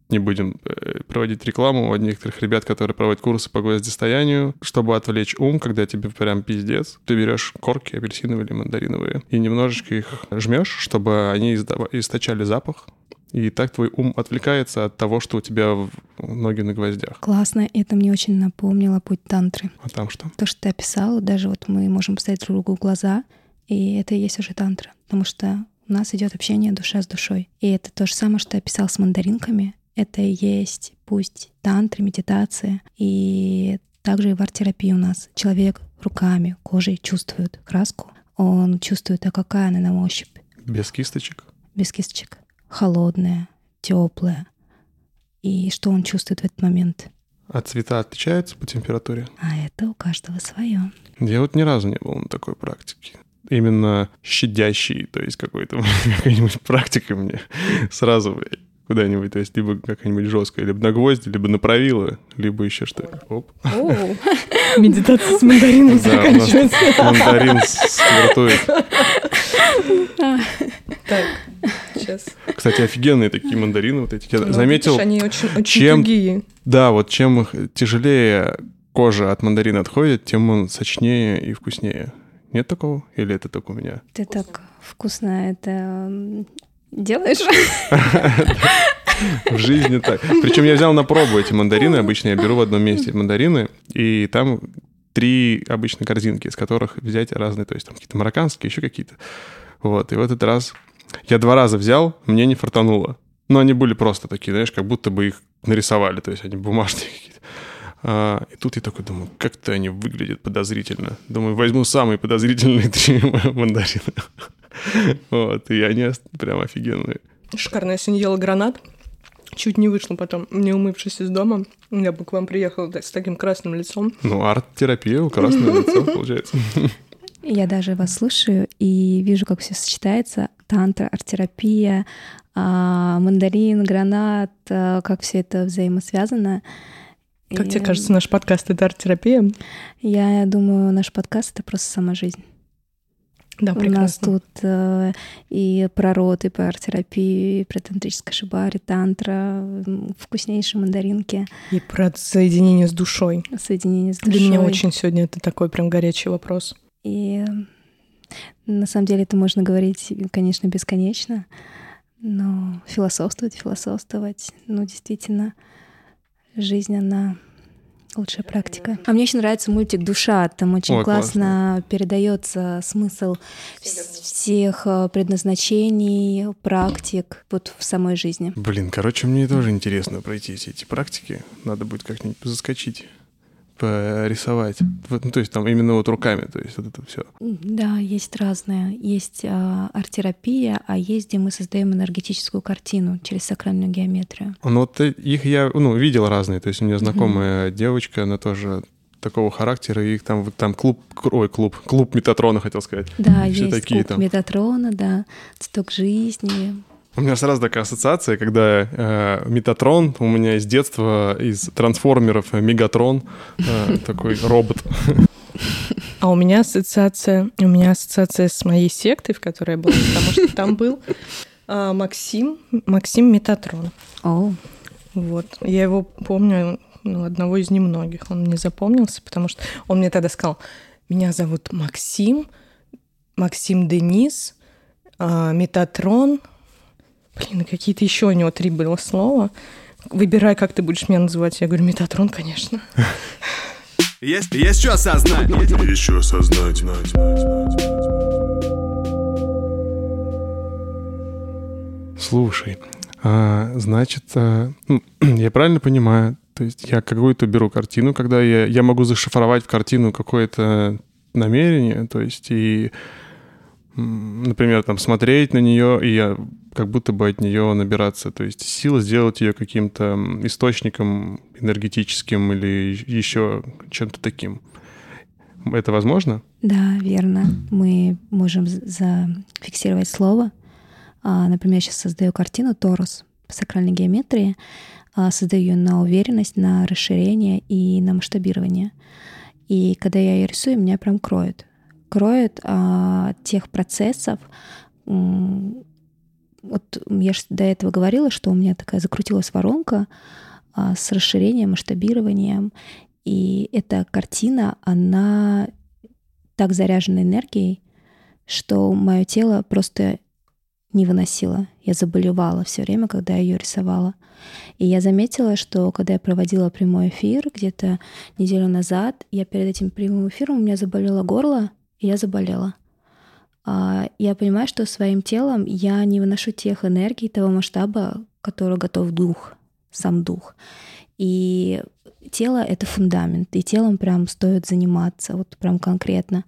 не будем э, проводить рекламу у некоторых ребят, которые проводят курсы по гвоздистоянию, чтобы отвлечь ум, когда тебе прям пиздец, ты берешь корки апельсиновые или мандариновые и немножечко их жмешь, чтобы они источали запах, и так твой ум отвлекается от того, что у тебя ноги на гвоздях. Классно, это мне очень напомнило путь тантры. А там что? То, что ты описала, даже вот мы можем посмотреть друг другу в глаза, и это и есть уже тантра, потому что у нас идет общение душа с душой. И это то же самое, что ты описал с мандаринками. Это и есть пусть тантры, медитация, и также и в арт-терапии у нас человек руками, кожей чувствует краску, он чувствует, а какая она на ощупь, Без кисточек? без кисточек, холодная, теплая. И что он чувствует в этот момент? А цвета отличаются по температуре? А это у каждого свое. Я вот ни разу не был на такой практике. Именно щадящий, то есть какой-то какой-нибудь практикой мне сразу блядь, куда-нибудь, то есть либо какая-нибудь жесткая, либо на гвозди, либо на правило, либо еще что-то. Оп. Медитация с мандарином заканчивается. мандарин стартует. Так, сейчас. Кстати, офигенные такие мандарины вот эти. Я Ну, заметил, они очень, чем- да, вот чем тяжелее кожа от мандарина отходит, тем он сочнее и вкуснее. Нет такого? Или это только у меня? Это так вкусно. Это Делаешь? В жизни так. Причем я взял на пробу эти мандарины. Обычно я беру в одном месте мандарины, и там три обычно корзинки, из которых взять разные, то есть там какие-то марокканские, еще какие-то. Вот, и в этот раз я два раза взял, мне не фартануло. Но они были просто такие, знаешь, как будто бы их нарисовали, то есть они бумажные. А, и тут я такой думаю, как-то они выглядят подозрительно. Думаю, возьму самые подозрительные три мандарины. Вот, и они прям офигенные. Шикарно. Я сегодня ела гранат. Чуть не вышла потом, не умывшись из дома. Я бы к вам приехала с таким красным лицом. Ну, арт-терапия, красное лицо, получается. Я даже вас слушаю и вижу, как все сочетается. Тантра, арт-терапия, а, мандарин, гранат, а, как все это взаимосвязано. Как и... тебе кажется, наш подкаст — это арт-терапия? Я думаю, наш подкаст — это просто сама жизнь. Да, прекрасно. У нас тут э, и про рот, и про арт-терапию, и про тантрическое шибари, тантра, вкуснейшие мандаринки. И про соединение с душой. Соединение с душой. Для меня очень сегодня это такой прям горячий вопрос. И на самом деле это можно говорить, конечно, бесконечно, но философствовать, философствовать, ну, действительно, жизнь, она лучшая практика. А мне очень нравится мультик «Душа». Там очень Ой, классно, классно передается смысл всех э, предназначений, практик вот в самой жизни. Блин, короче, мне тоже интересно пройти все эти практики. Надо будет как-нибудь заскочить порисовать. Ну, то есть там именно вот руками, то есть вот это все. Да, есть разное. Есть а, арт-терапия, а есть, где мы создаем энергетическую картину через сакральную геометрию. Ну вот их я ну, видел разные. То есть у меня знакомая mm-hmm. девочка, она тоже такого характера, и их там, там клуб, ой, клуб, клуб Метатрона, хотел сказать. Да, Все есть такие клуб там. Метатрона, да, цветок жизни, у меня сразу такая ассоциация, когда э, Метатрон у меня из детства из трансформеров э, Мегатрон э, такой робот. А у меня ассоциация, у меня ассоциация с моей сектой, в которой я была, потому что там был э, Максим, Максим Метатрон. О. Вот, я его помню, ну, одного из немногих. Он мне запомнился, потому что он мне тогда сказал: "Меня зовут Максим, Максим Денис, э, Метатрон." Блин, какие-то еще у него три было слова. Выбирай, как ты будешь меня называть. Я говорю, Метатрон, конечно. Есть, есть что осознать. Есть что осознать. Слушай, а, значит, а, ну, я правильно понимаю, то есть я какую-то беру картину, когда я, я могу зашифровать в картину какое-то намерение, то есть и например, там смотреть на нее, и я как будто бы от нее набираться, то есть сила сделать ее каким-то источником энергетическим или еще чем-то таким. Это возможно? Да, верно. Мы можем зафиксировать слово. А, например, я сейчас создаю картину Торос по сакральной геометрии, а, создаю ее на уверенность, на расширение и на масштабирование. И когда я ее рисую, меня прям кроет кроет а, тех процессов. Вот я же до этого говорила, что у меня такая закрутилась воронка а, с расширением, масштабированием. И эта картина, она так заряжена энергией, что мое тело просто не выносило. Я заболевала все время, когда я ее рисовала. И я заметила, что когда я проводила прямой эфир где-то неделю назад, я перед этим прямым эфиром у меня заболело горло, я заболела. А, я понимаю, что своим телом я не выношу тех энергий того масштаба, который готов дух, сам дух. И тело — это фундамент, и телом прям стоит заниматься, вот прям конкретно.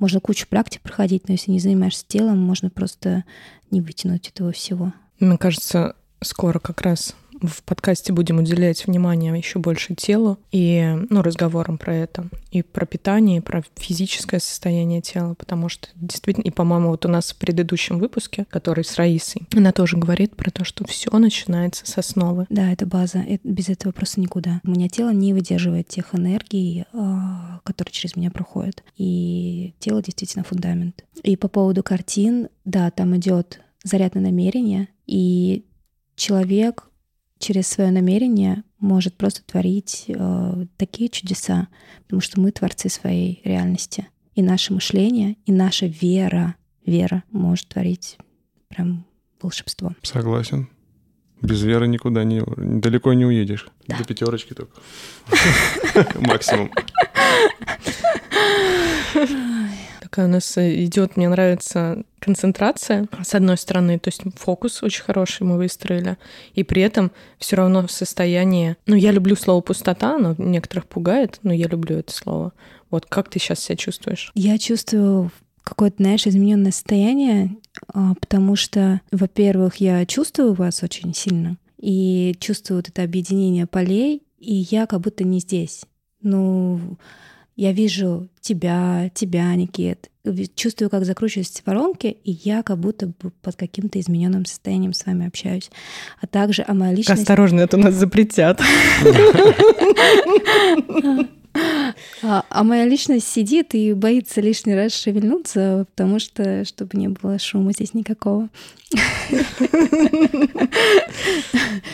Можно кучу практик проходить, но если не занимаешься телом, можно просто не вытянуть этого всего. Мне кажется, скоро как раз в подкасте будем уделять внимание еще больше телу и ну, разговорам про это, и про питание, и про физическое состояние тела, потому что действительно, и, по-моему, вот у нас в предыдущем выпуске, который с Раисой, она тоже говорит про то, что все начинается с основы. Да, это база, без этого просто никуда. У меня тело не выдерживает тех энергий, а, которые через меня проходят, и тело действительно фундамент. И по поводу картин, да, там идет заряд на намерение, и человек через свое намерение может просто творить э, такие чудеса, потому что мы творцы своей реальности. И наше мышление, и наша вера, вера может творить прям волшебство. Согласен. Без веры никуда не далеко не уедешь. Да. До пятерочки только. Максимум. Такая у нас идет, мне нравится концентрация, с одной стороны, то есть фокус очень хороший мы выстроили, и при этом все равно в состоянии... Ну, я люблю слово «пустота», оно некоторых пугает, но я люблю это слово. Вот как ты сейчас себя чувствуешь? Я чувствую какое-то, знаешь, измененное состояние, а, потому что, во-первых, я чувствую вас очень сильно, и чувствую вот это объединение полей, и я как будто не здесь. Ну, я вижу тебя, тебя, Никит, чувствую, как закручиваются воронки, и я как будто бы под каким-то измененным состоянием с вами общаюсь. А также о моей личности... Осторожно, это у нас запретят. А, а моя личность сидит и боится лишний раз шевельнуться, потому что, чтобы не было шума здесь никакого.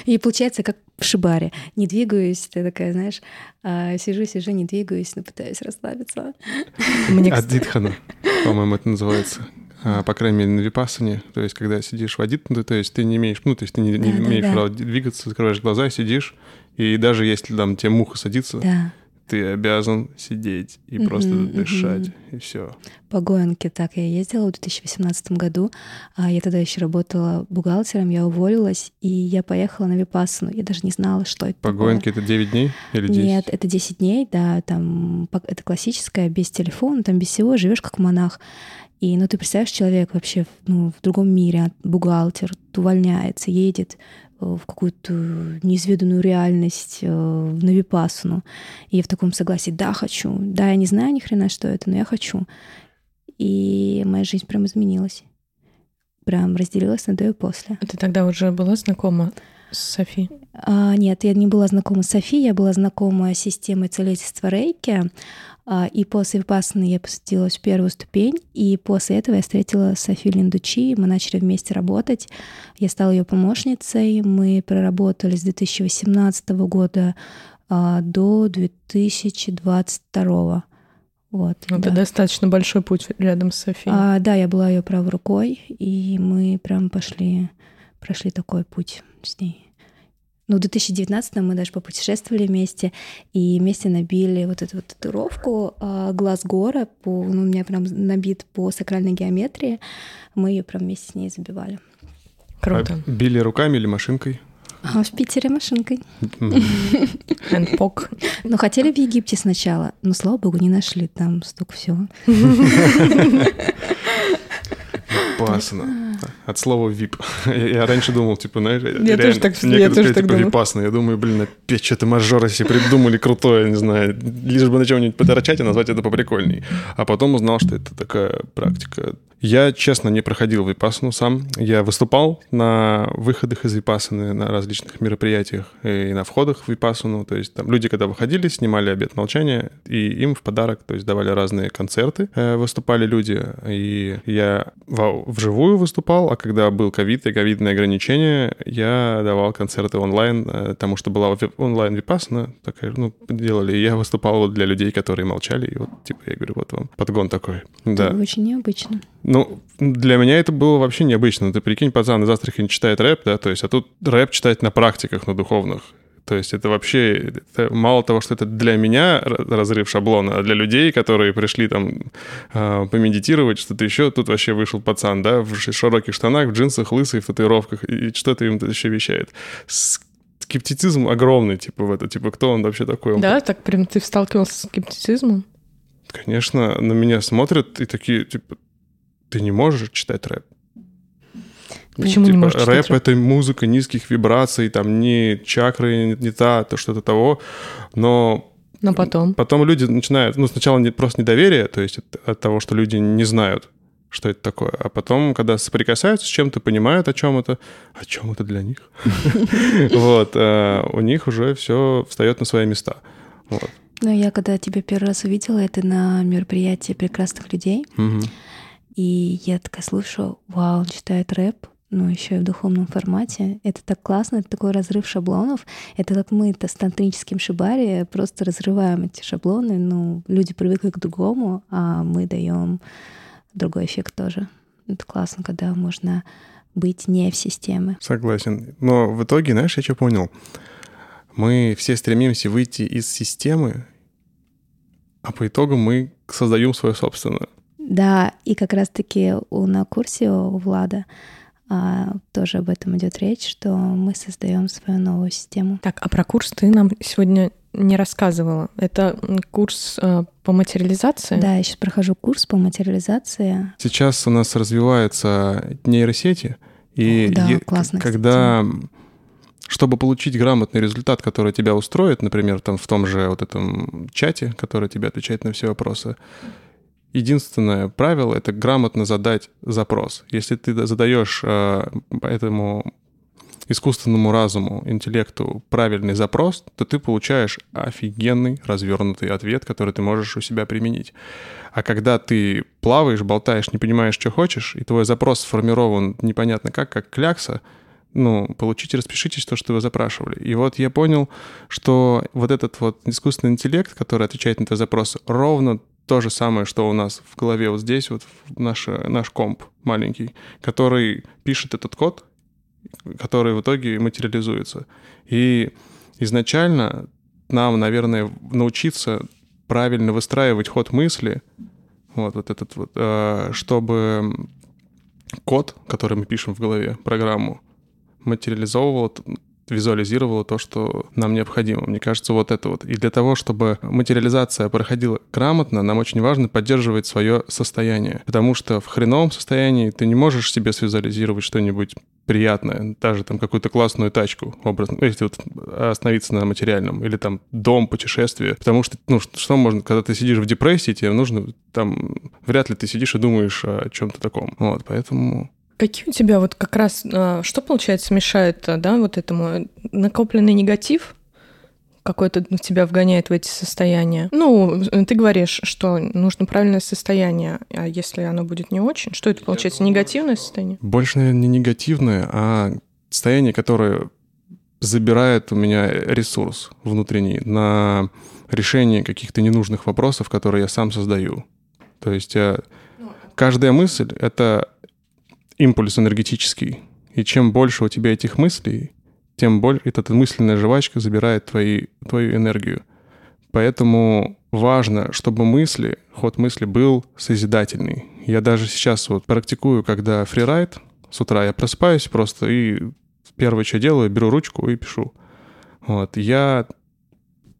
И получается, как в шибаре. Не двигаюсь, ты такая, знаешь, а, сижу, сижу, не двигаюсь, но пытаюсь расслабиться. Мне, Аддитхана, по-моему, это называется. А, по крайней мере, на випассане, то есть, когда сидишь в адит, ну, то есть, ты не имеешь, ну, то есть, ты не, не Да, да, имеешь да. права двигаться, закрываешь глаза, сидишь, и даже если там тебе муха садится, Да. Ты обязан сидеть и Мгм, просто дышать, и все. По Гоенке так я ездила в 2018 году. А Я тогда еще работала бухгалтером, я уволилась, и я поехала на Випассану. Я даже не знала, что это По. Гоенке это 9 дней или 10? Нет, это 10 дней, да, там это классическое, без телефона, там без всего, живешь как монах. И, ну, ты представляешь, человек вообще ну, в другом мире, бухгалтер, увольняется, едет в какую-то неизведанную реальность, э, на випассану. И я в таком согласии, да, хочу. Да, я не знаю ни хрена, что это, но я хочу. И моя жизнь прям изменилась. Прям разделилась на до и после. Ты тогда уже была знакома с Софи? А, нет, я не была знакома с Софией, я была знакома с системой целительства Рейки. А, и после Випассаны я посадилась в первую ступень, и после этого я встретила Софи Линдучи, мы начали вместе работать. Я стала ее помощницей, мы проработали с 2018 года а, до 2022. Вот, Ну, да. Это достаточно большой путь рядом с Софией. А, да, я была ее правой рукой, и мы прям пошли, прошли такой путь с ней. Ну, в 2019 мы даже попутешествовали вместе, и вместе набили вот эту вот татуировку а, «Глаз гора», по, ну, у меня прям набит по сакральной геометрии. Мы ее прям вместе с ней забивали. Круто. А били руками или машинкой? А в Питере машинкой. Мгм. Хэндпок. Ну, хотели в Египте сначала, но, слава богу, не нашли там столько всего. Випассана. От слова вип. Я, я раньше думал, типа, знаешь, Я тоже так- я некоторые тоже сказали, так типа, випассана. Я думаю, блин, опять что-то мажоры себе придумали крутое, не знаю, лишь бы на чем-нибудь поторчать и назвать это поприкольней. А потом узнал, что это такая практика. Я, честно, не проходил випассану сам. Я выступал на выходах из випассаны, на различных мероприятиях и на входах в випассану. То есть там люди, когда выходили, снимали обед молчания, и им в подарок, то есть давали разные концерты, э, выступали люди. И я вживую выступал, а когда был ковид и ковидные ограничения, я давал концерты онлайн, э, потому что была онлайн випассана, такая, ну, делали. И я выступал для людей, которые молчали, и вот, типа, я говорю, вот вам подгон такой. Да. Это очень необычно. Ну, для меня это было вообще необычно. Ты прикинь, пацан из Астрахани читает рэп, да, то есть, а тут рэп читать на практиках, на духовных. То есть это вообще, это мало того, что это для меня разрыв шаблона, а для людей, которые пришли там э, помедитировать, что-то еще, тут вообще вышел пацан, да, в широких штанах, в джинсах, лысый, в татуировках, и что-то им тут еще вещает. Скептицизм огромный, типа, в это, типа, кто он вообще такой? Он Да, так прям ты сталкивался с скептицизмом? Конечно, на меня смотрят и такие, типа, ты не можешь читать рэп. Почему не Типа, можешь читать рэп это музыка низких вибраций, там не чакры, не, не та, то что-то того. Но Но потом. потом люди начинают, ну, сначала не, просто недоверие, то есть от, от того, что люди не знают, что это такое. А потом, когда соприкасаются с чем-то, понимают, о чем это, о чем это для них. Вот, э, у них уже все встает на свои места. Вот. Ну, я когда тебя первый раз увидела, это на мероприятии прекрасных людей. И я такая слушаю, вау, он читает рэп, ну, еще и в духовном формате. Это так классно, это такой разрыв шаблонов. Это как мы-то с тантрическим шибари просто разрываем эти шаблоны. Ну, люди привыкли к другому, а мы даем другой эффект тоже. Это классно, когда можно быть не в системе. Согласен. Но в итоге, знаешь, я что понял? Мы все стремимся выйти из системы, а по итогу мы создаем свою собственную. Да, и как раз-таки на курсе у Влада а, тоже об этом идет речь, что мы создаем свою новую систему. Так, а про курс ты нам сегодня не рассказывала. Это курс э, по материализации? Да, я сейчас прохожу курс по материализации. Сейчас у нас развиваются нейросети, и да, е- классно, когда чтобы получить грамотный результат, который тебя устроит, например, там в том же вот этом чате, который тебе отвечает на все вопросы, единственное правило — это грамотно задать запрос. Если ты задаешь э, этому искусственному разуму, интеллекту правильный запрос, то ты получаешь офигенный развернутый ответ, который ты можешь у себя применить. А когда ты плаваешь, болтаешь, не понимаешь, что хочешь, и твой запрос сформирован непонятно как, как клякса, ну, получите, распишитесь то, что вы запрашивали. И вот я понял, что вот этот вот искусственный интеллект, который отвечает на твой запрос, ровно то же самое, что у нас в голове вот здесь, вот наш, наш комп маленький, который пишет этот код, который в итоге материализуется. И изначально нам, наверное, научиться правильно выстраивать ход мысли, вот, вот этот вот, э, чтобы код, который мы пишем в голове, программу, материализовывал, визуализировало то, что нам необходимо. Мне кажется, вот это вот. И для того, чтобы материализация проходила грамотно, нам очень важно поддерживать свое состояние. Потому что в хреновом состоянии ты не можешь себе свизуализировать что-нибудь приятное, даже там какую-то классную тачку, образно, ну, если вот остановиться на материальном, или там дом, путешествие, потому что, ну, что можно, когда ты сидишь в депрессии, тебе нужно, там, вряд ли ты сидишь и думаешь о чем-то таком. Вот, поэтому Какие у тебя вот как раз, а, что получается мешает, да, вот этому накопленный негатив, какой-то тебя вгоняет в эти состояния. Ну, ты говоришь, что нужно правильное состояние, а если оно будет не очень, что это получается, негативное состояние? Больше, наверное, не негативное, а состояние, которое забирает у меня ресурс внутренний на решение каких-то ненужных вопросов, которые я сам создаю. То есть я... каждая мысль — это импульс энергетический. И чем больше у тебя этих мыслей, тем больше эта мысленная жвачка забирает твои, твою энергию. Поэтому важно, чтобы мысли, ход мысли был созидательный. Я даже сейчас вот практикую, когда фрирайд, с утра я просыпаюсь просто и первое, что делаю, беру ручку и пишу. Вот. Я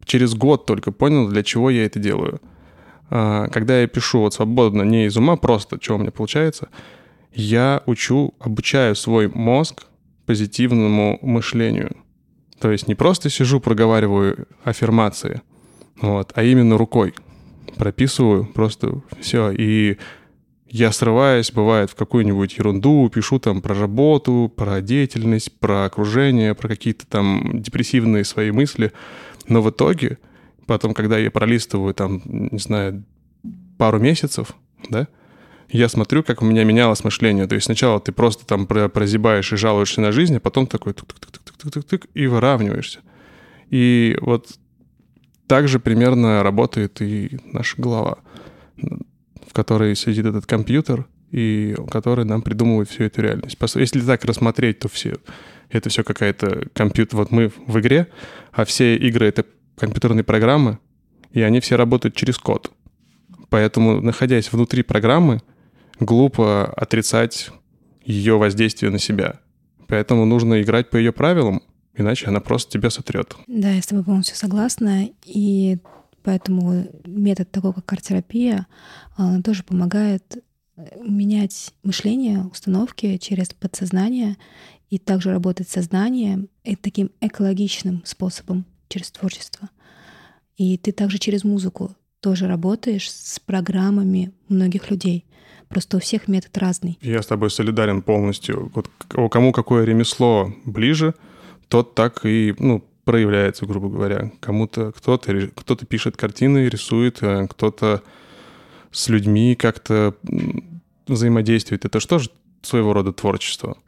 через год только понял, для чего я это делаю. А, когда я пишу вот свободно, не из ума, просто, что у меня получается, я учу, обучаю свой мозг позитивному мышлению. То есть не просто сижу, проговариваю аффирмации, вот, а именно рукой прописываю просто все. И я срываюсь, бывает, в какую-нибудь ерунду, пишу там про работу, про деятельность, про окружение, про какие-то там депрессивные свои мысли. Но в итоге, потом, когда я пролистываю там, не знаю, пару месяцев, да, я смотрю, как у меня менялось мышление. То есть сначала ты просто там прозябаешь и жалуешься на жизнь, а потом такой тык-тык-тык-тык-тык и выравниваешься. И вот так же примерно работает и наша голова, в которой сидит этот компьютер, и который нам придумывает всю эту реальность. Если так рассмотреть, то все это все какая-то компьютер. Вот мы в игре, а все игры — это компьютерные программы, и они все работают через код. Поэтому, находясь внутри программы, глупо отрицать ее воздействие на себя. Поэтому нужно играть по ее правилам, иначе она просто тебя сотрет. Да, я с тобой полностью согласна. И поэтому метод такой, как арт-терапия, он тоже помогает менять мышление, установки через подсознание и также работать с сознанием и таким экологичным способом через творчество. И ты также через музыку тоже работаешь с программами многих людей. Просто у всех метод разный. Я с тобой солидарен полностью. Вот кому какое ремесло ближе, тот так и ну, проявляется, грубо говоря. Кому-то кто-то кто пишет картины, рисует, а кто-то с людьми как-то взаимодействует. Это что же своего рода творчество.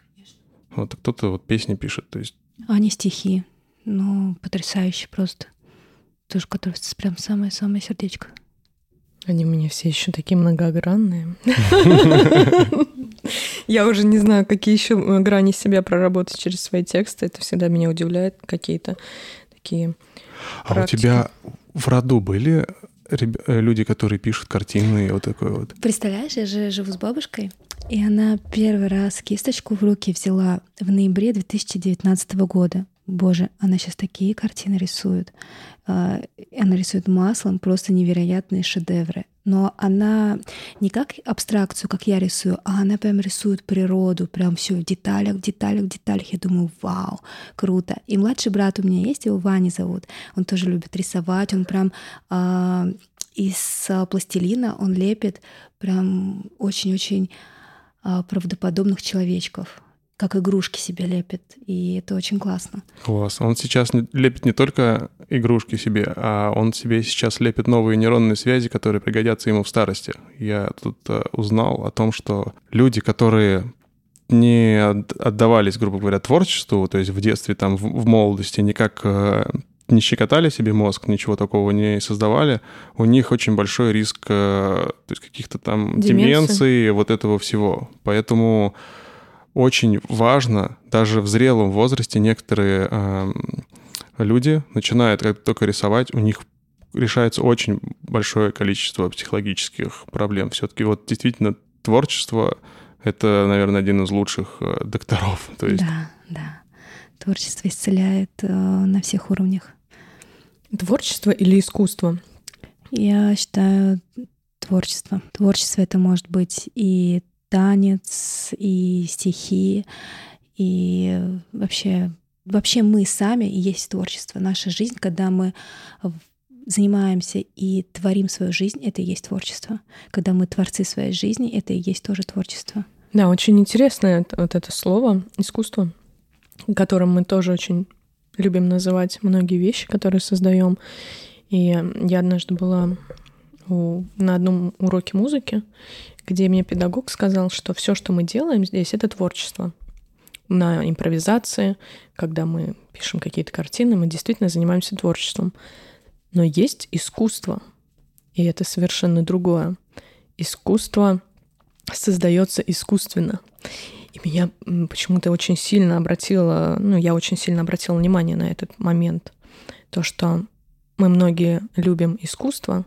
Вот кто-то вот песни пишет, то есть. А не стихи. Ну, потрясающе просто. Тоже, который прям самое-самое сердечко. Они у меня все еще такие многогранные. Я уже не знаю, какие еще э, грани себя проработать через свои тексты. Это всегда меня удивляет, какие-то такие А у тебя в роду были э, люди, которые пишут картины и вот такое вот? Представляешь, я же живу с бабушкой, и она первый раз кисточку в руки взяла в ноябре 2019 года. Боже, она сейчас такие картины рисует. А, Она рисует маслом просто невероятные шедевры. Но она не как абстракцию, как я рисую, а она прям рисует природу, прям все в деталях, в деталях, в деталях. Я думаю, вау, круто. И младший брат у меня есть, его Ваня зовут. Он тоже любит рисовать, он прям а, из а, пластилина он лепит прям очень-очень а, правдоподобных человечков, как игрушки себе лепит, и это очень классно. Класс. Он сейчас не- лепит не только игрушки себе, а он себе сейчас лепит новые нейронные связи, которые пригодятся ему в старости. Я тут э, узнал о том, что люди, которые не от- отдавались, грубо говоря, творчеству, то есть в детстве, там, в, в молодости, никак э, не щекотали себе мозг, ничего такого не создавали, у них очень большой риск э, то есть каких-то там деменций, вот этого всего. Поэтому очень важно, даже в зрелом возрасте некоторые эм, люди начинают как только рисовать, у них решается очень большое количество психологических проблем. Все-таки вот действительно творчество — это, наверное, один из лучших э, докторов. То есть Да, да. Творчество исцеляет э, на всех уровнях. Творчество или искусство? Я считаю творчество. Творчество это может быть и танец, и стихи, и вообще, вообще мы сами и есть творчество. Наша жизнь, когда мы занимаемся и творим свою жизнь, это и есть творчество. Когда мы творцы своей жизни, это и есть тоже творчество. Да, очень интересное вот это слово искусство, которым мы тоже очень любим называть многие вещи, которые создаем. И я однажды была у- на одном уроке музыки, где мне педагог сказал, что все, что мы делаем здесь, это творчество. На импровизации, когда мы пишем какие-то картины, мы действительно занимаемся творчеством. Но есть искусство, и это совершенно другое. Искусство создается искусственно. И меня почему-то очень сильно обратило, ну, я очень сильно обратила внимание на этот момент. То, что мы многие любим искусство,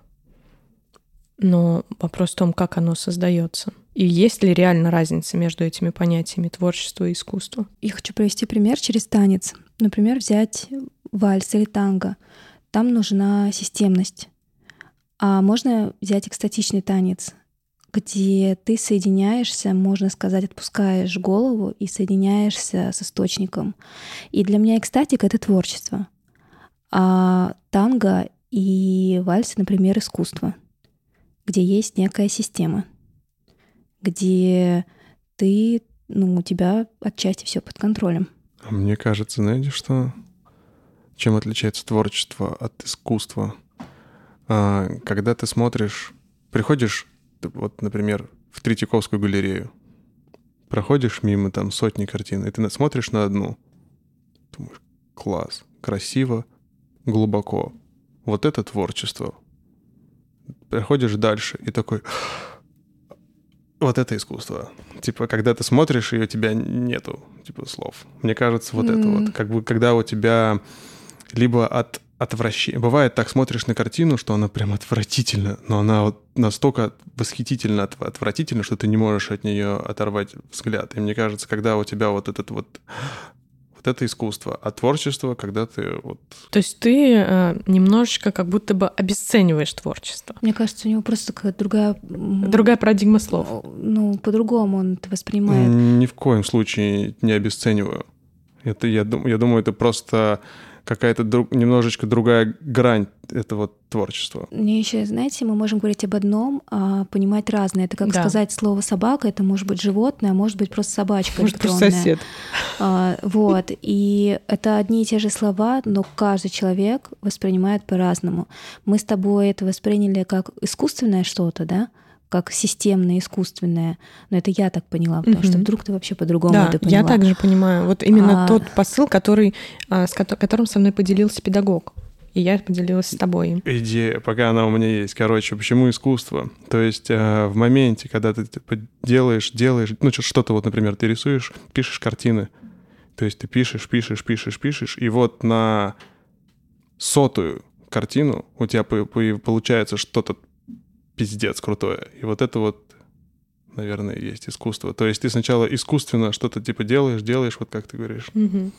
но вопрос в том, как оно создается. И есть ли реально разница между этими понятиями творчество и искусство? Я хочу привести пример через танец. Например, взять вальс или танго. Там нужна системность. А можно взять экстатичный танец, где ты соединяешься, можно сказать, отпускаешь голову и соединяешься с источником. И для меня экстатика — это творчество. А танго и вальс, например, искусство, где есть некая система, где ты, ну, у тебя отчасти все под контролем. Мне кажется, знаете, что? Чем отличается творчество от искусства? А, Когда ты смотришь, приходишь, вот, например, в Третьяковскую галерею, проходишь мимо там сотни картин, и ты смотришь на одну, думаешь, класс, красиво, глубоко. Вот это творчество. Приходишь дальше и такой, вот это искусство. Типа, когда ты смотришь, и у тебя нету, типа, слов. Мне кажется, вот это М. вот. Как бы, когда у тебя либо от отвращения... Бывает, так смотришь на картину, что она прям отвратительна, но она вот настолько восхитительно отв- отвратительна, что ты не можешь от нее оторвать взгляд. И мне кажется, когда у тебя вот этот вот... Вот это искусство. А творчество, когда ты вот... То есть ты э, немножечко как будто бы обесцениваешь творчество. Мне кажется, у него просто какая-то другая... Другая парадигма слов. Ну, по-другому он это воспринимает. Ни в коем случае не обесцениваю. Это, я, дум- я думаю, это просто какая-то друг- немножечко другая грань этого творчества. Мне еще, знаете, мы можем говорить об одном, а понимать разное. Это как Да. сказать слово собака, это может быть животное, а может быть просто собачка Может, просто электронная. сосед. А, вот. И это одни и те же слова, но каждый человек воспринимает по-разному. Мы с тобой это восприняли как искусственное что-то, да? Как системное, искусственное. Но это я так поняла, потому что вдруг ты вообще по-другому Да, это поняла. я также понимаю. Вот именно А. тот посыл, который, а, с кото- которым со мной поделился педагог. и я поделилась с тобой. Идея, пока она у меня есть. Короче, почему искусство? То есть э, в моменте, когда ты типа, делаешь, делаешь, ну что-то вот, например, ты рисуешь, пишешь картины, то есть ты пишешь, пишешь, пишешь, пишешь, и вот на сотую картину у тебя получается что-то пиздец крутое. И вот это вот наверное, есть искусство. То есть ты сначала искусственно что-то типа делаешь, делаешь, вот как ты говоришь. Угу.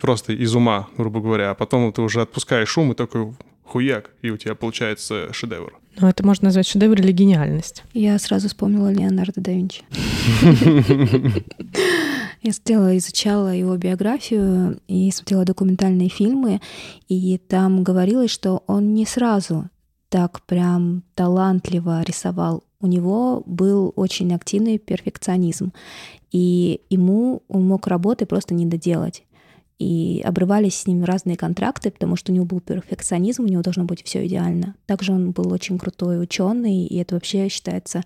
Просто из ума, грубо говоря. А потом ты уже отпускаешь шум и такой хуяк, и у тебя получается шедевр. Ну, это можно назвать шедевр или гениальность. Я сразу вспомнила Леонардо да Винчи. Я сделала, изучала его биографию и смотрела документальные фильмы, и там говорилось, что он не сразу так прям талантливо рисовал у него был очень активный перфекционизм, и ему он мог работы просто не доделать. И обрывались с ним разные контракты, потому что у него был перфекционизм, у него должно быть все идеально. Также он был очень крутой ученый, и это вообще считается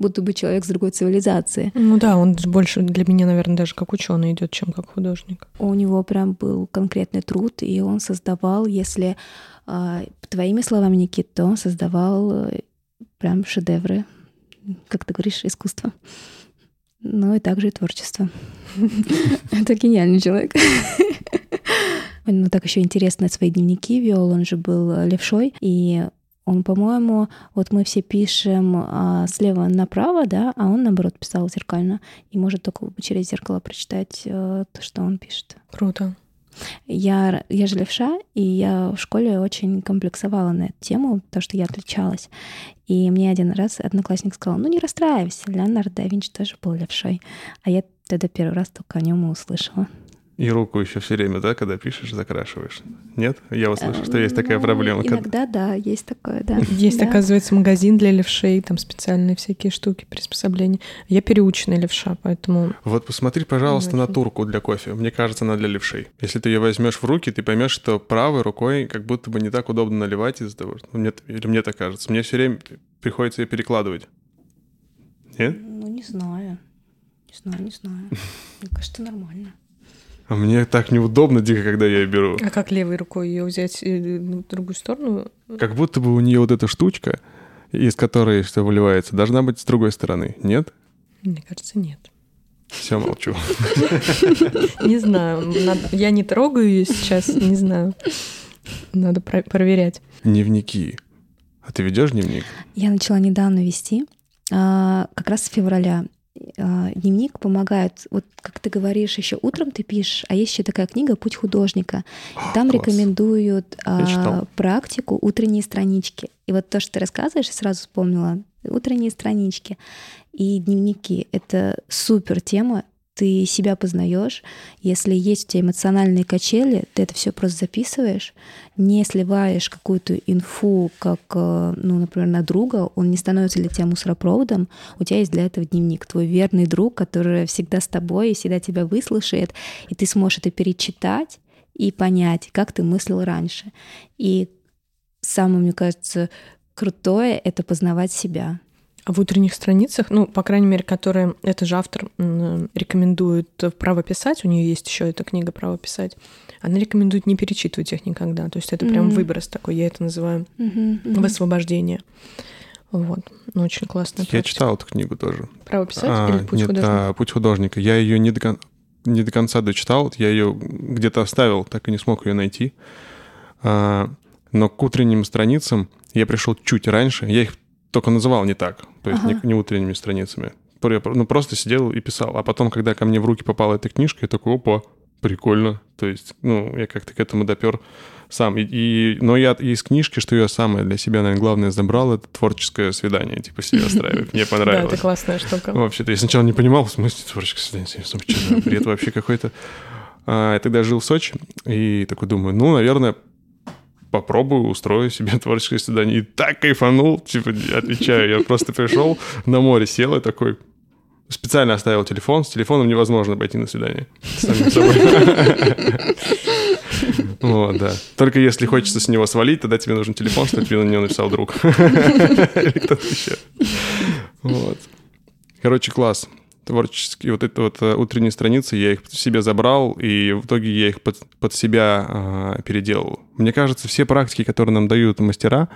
будто бы человек с другой цивилизации. Ну да, он больше для меня, наверное, даже как ученый идет, чем как художник. У него прям был конкретный труд, и он создавал, если твоими словами, Никит, то он создавал э, прям шедевры, как ты говоришь, искусство. Ну и также и творчество. Это гениальный человек. Ну так еще интересно свои дневники вел, он же был левшой, и он, по-моему, вот мы все пишем а, слева направо, да, а он, наоборот, писал зеркально. И может только через зеркало прочитать а, то, что он пишет. Круто. Я, я же левша, и я в школе очень комплексовала на эту тему, потому что я отличалась. И мне один раз одноклассник сказал, ну не расстраивайся, Леонардо да Винчи тоже был левшой. А я тогда первый раз только о нем услышала. И руку еще все время, да, когда пишешь, закрашиваешь. Нет? Я услышал, что есть такая ну, проблема. Иногда, да, есть такое, да. Есть, оказывается, магазин для левшей, там специальные всякие штуки, приспособления. Я переученная левша, поэтому... Вот посмотри, пожалуйста, на турку для кофе. Мне кажется, она для левшей. Если ты ее возьмешь в руки, ты поймешь, что правой рукой как будто бы не так удобно наливать из-за того, что... Мне, или мне так кажется. Мне все время приходится ее перекладывать. Нет? Ну, не знаю. Не знаю, не знаю. Мне кажется, нормально. А мне так неудобно дико, когда я ее беру. А как левой рукой ее взять э, в другую сторону? Как будто бы у нее вот эта штучка, из которой все выливается, должна быть с другой стороны. Нет? Мне кажется, нет. Все, молчу. Не знаю. Я не трогаю ее сейчас, не знаю. Надо проверять. Дневники. А ты ведешь дневник? Я начала недавно вести, а, как раз с февраля. А, дневник помогает, вот как ты говоришь, еще утром ты пишешь, а есть еще такая книга «Путь художника». И там Класс. рекомендуют а, практику утренние странички. И вот то, что ты рассказываешь, я сразу вспомнила утренние странички и дневники. Это супер тема, ты себя познаешь. Если есть у тебя эмоциональные качели, ты это все просто записываешь, не сливаешь какую-то инфу, как, э, ну, например, на друга, он не становится для тебя мусоропроводом, у тебя есть для этого дневник, твой верный друг, который всегда с тобой и всегда тебя выслушает, и ты сможешь это перечитать и понять, как ты мыслил раньше. И самое, мне кажется, крутое — это познавать себя. В утренних страницах, ну, по крайней мере, которые этот же автор рекомендует право писать, у нее есть еще эта книга право писать, она рекомендует не перечитывать их никогда. То есть это прям mm-hmm. выброс такой, я это называю mm-hmm. Mm-hmm. высвобождение. Вот, ну, очень классно. Я читал эту книгу тоже. Право писать а, или путь нет, художника? А, путь художника. Я ее не до, кон... не до конца дочитал, я ее где-то оставил, так и не смог ее найти. А, но к утренним страницам я пришел чуть раньше. Я их только называл не так, то есть ага. не, не утренними страницами. Ну, просто сидел и писал. А потом, когда ко мне в руки попала эта книжка, я такой, опа, прикольно. То есть, ну, я как-то к этому допер сам. И, и, но я из книжки, что я самое для себя, наверное, главное забрал, это творческое свидание, типа себя устраивать. Мне понравилось. Да, это классная штука. Вообще-то я сначала не понимал, в смысле творческое свидание, бред вообще какой-то. А, я тогда жил в Сочи, и такой думаю, ну, наверное, попробую, устрою себе творческое свидание. И так кайфанул, типа, отвечаю, я просто пришел на море, сел и такой, специально оставил телефон, с телефоном невозможно пойти на свидание. Вот, да. Только если хочется с него свалить, тогда тебе нужен телефон, чтобы тебе на него написал друг. Или кто-то еще. Вот. Короче, класс. Творческие вот это вот э, утренние страницы, я их себе забрал, и в итоге я их под, под себя э, переделал. Мне кажется, все практики, которые нам дают мастера,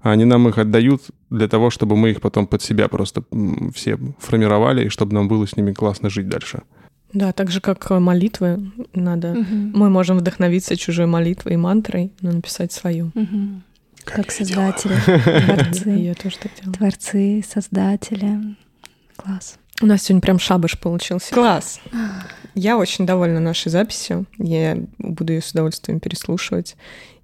они нам их отдают для того, чтобы мы их потом под себя просто все формировали, и чтобы нам было с ними классно жить дальше. Да, так же как молитвы надо. Угу. Мы можем вдохновиться чужой молитвой и мантрой, но написать свою. Угу. Как, как создатели, творцы. Я тоже так делаю. Творцы, создатели. Класс. У нас сегодня прям шабаш получился. Класс. Я очень довольна нашей записью. Я буду ее с удовольствием переслушивать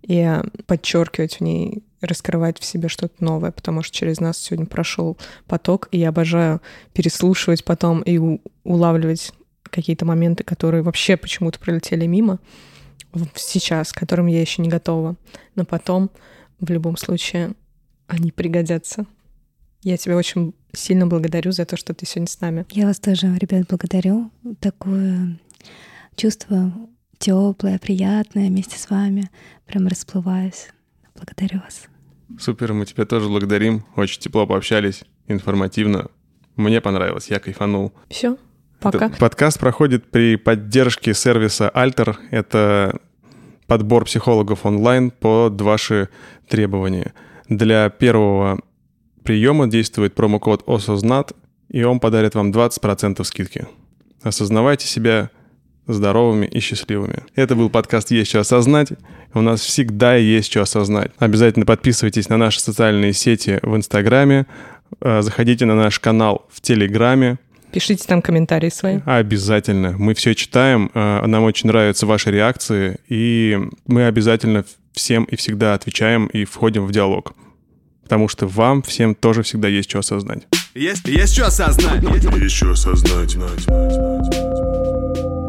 и подчеркивать в ней, раскрывать в себе что-то новое, потому что через нас сегодня прошел поток, и я обожаю переслушивать потом и улавливать какие-то моменты, которые вообще почему-то пролетели мимо сейчас, к которым я еще не готова. Но потом, в любом случае, они пригодятся. Я тебя очень сильно благодарю за то, что ты сегодня с нами. Я вас тоже, ребят, благодарю. Такое чувство теплое, приятное вместе с вами. Прям расплываюсь. Благодарю вас. Супер, мы тебя тоже благодарим. Очень тепло пообщались, информативно. Мне понравилось, я кайфанул. Все, пока. Этот подкаст проходит при поддержке сервиса Alter. Это подбор психологов онлайн под ваши требования. Для первого приема действует промокод ОСОЗНАТ, и он подарит вам 20% скидки. Осознавайте себя здоровыми и счастливыми. Это был подкаст «Есть что осознать». У нас всегда есть что осознать. Обязательно подписывайтесь на наши социальные сети в Инстаграме, э, заходите на наш канал в Телеграме, Пишите там комментарии свои. Обязательно. Мы все читаем, э, нам очень нравятся ваши реакции, и мы обязательно всем и всегда отвечаем и входим в диалог потому что вам всем тоже всегда есть что осознать. Есть, есть что осознать. Есть, есть что осознать. Знать, знать, знать, знать.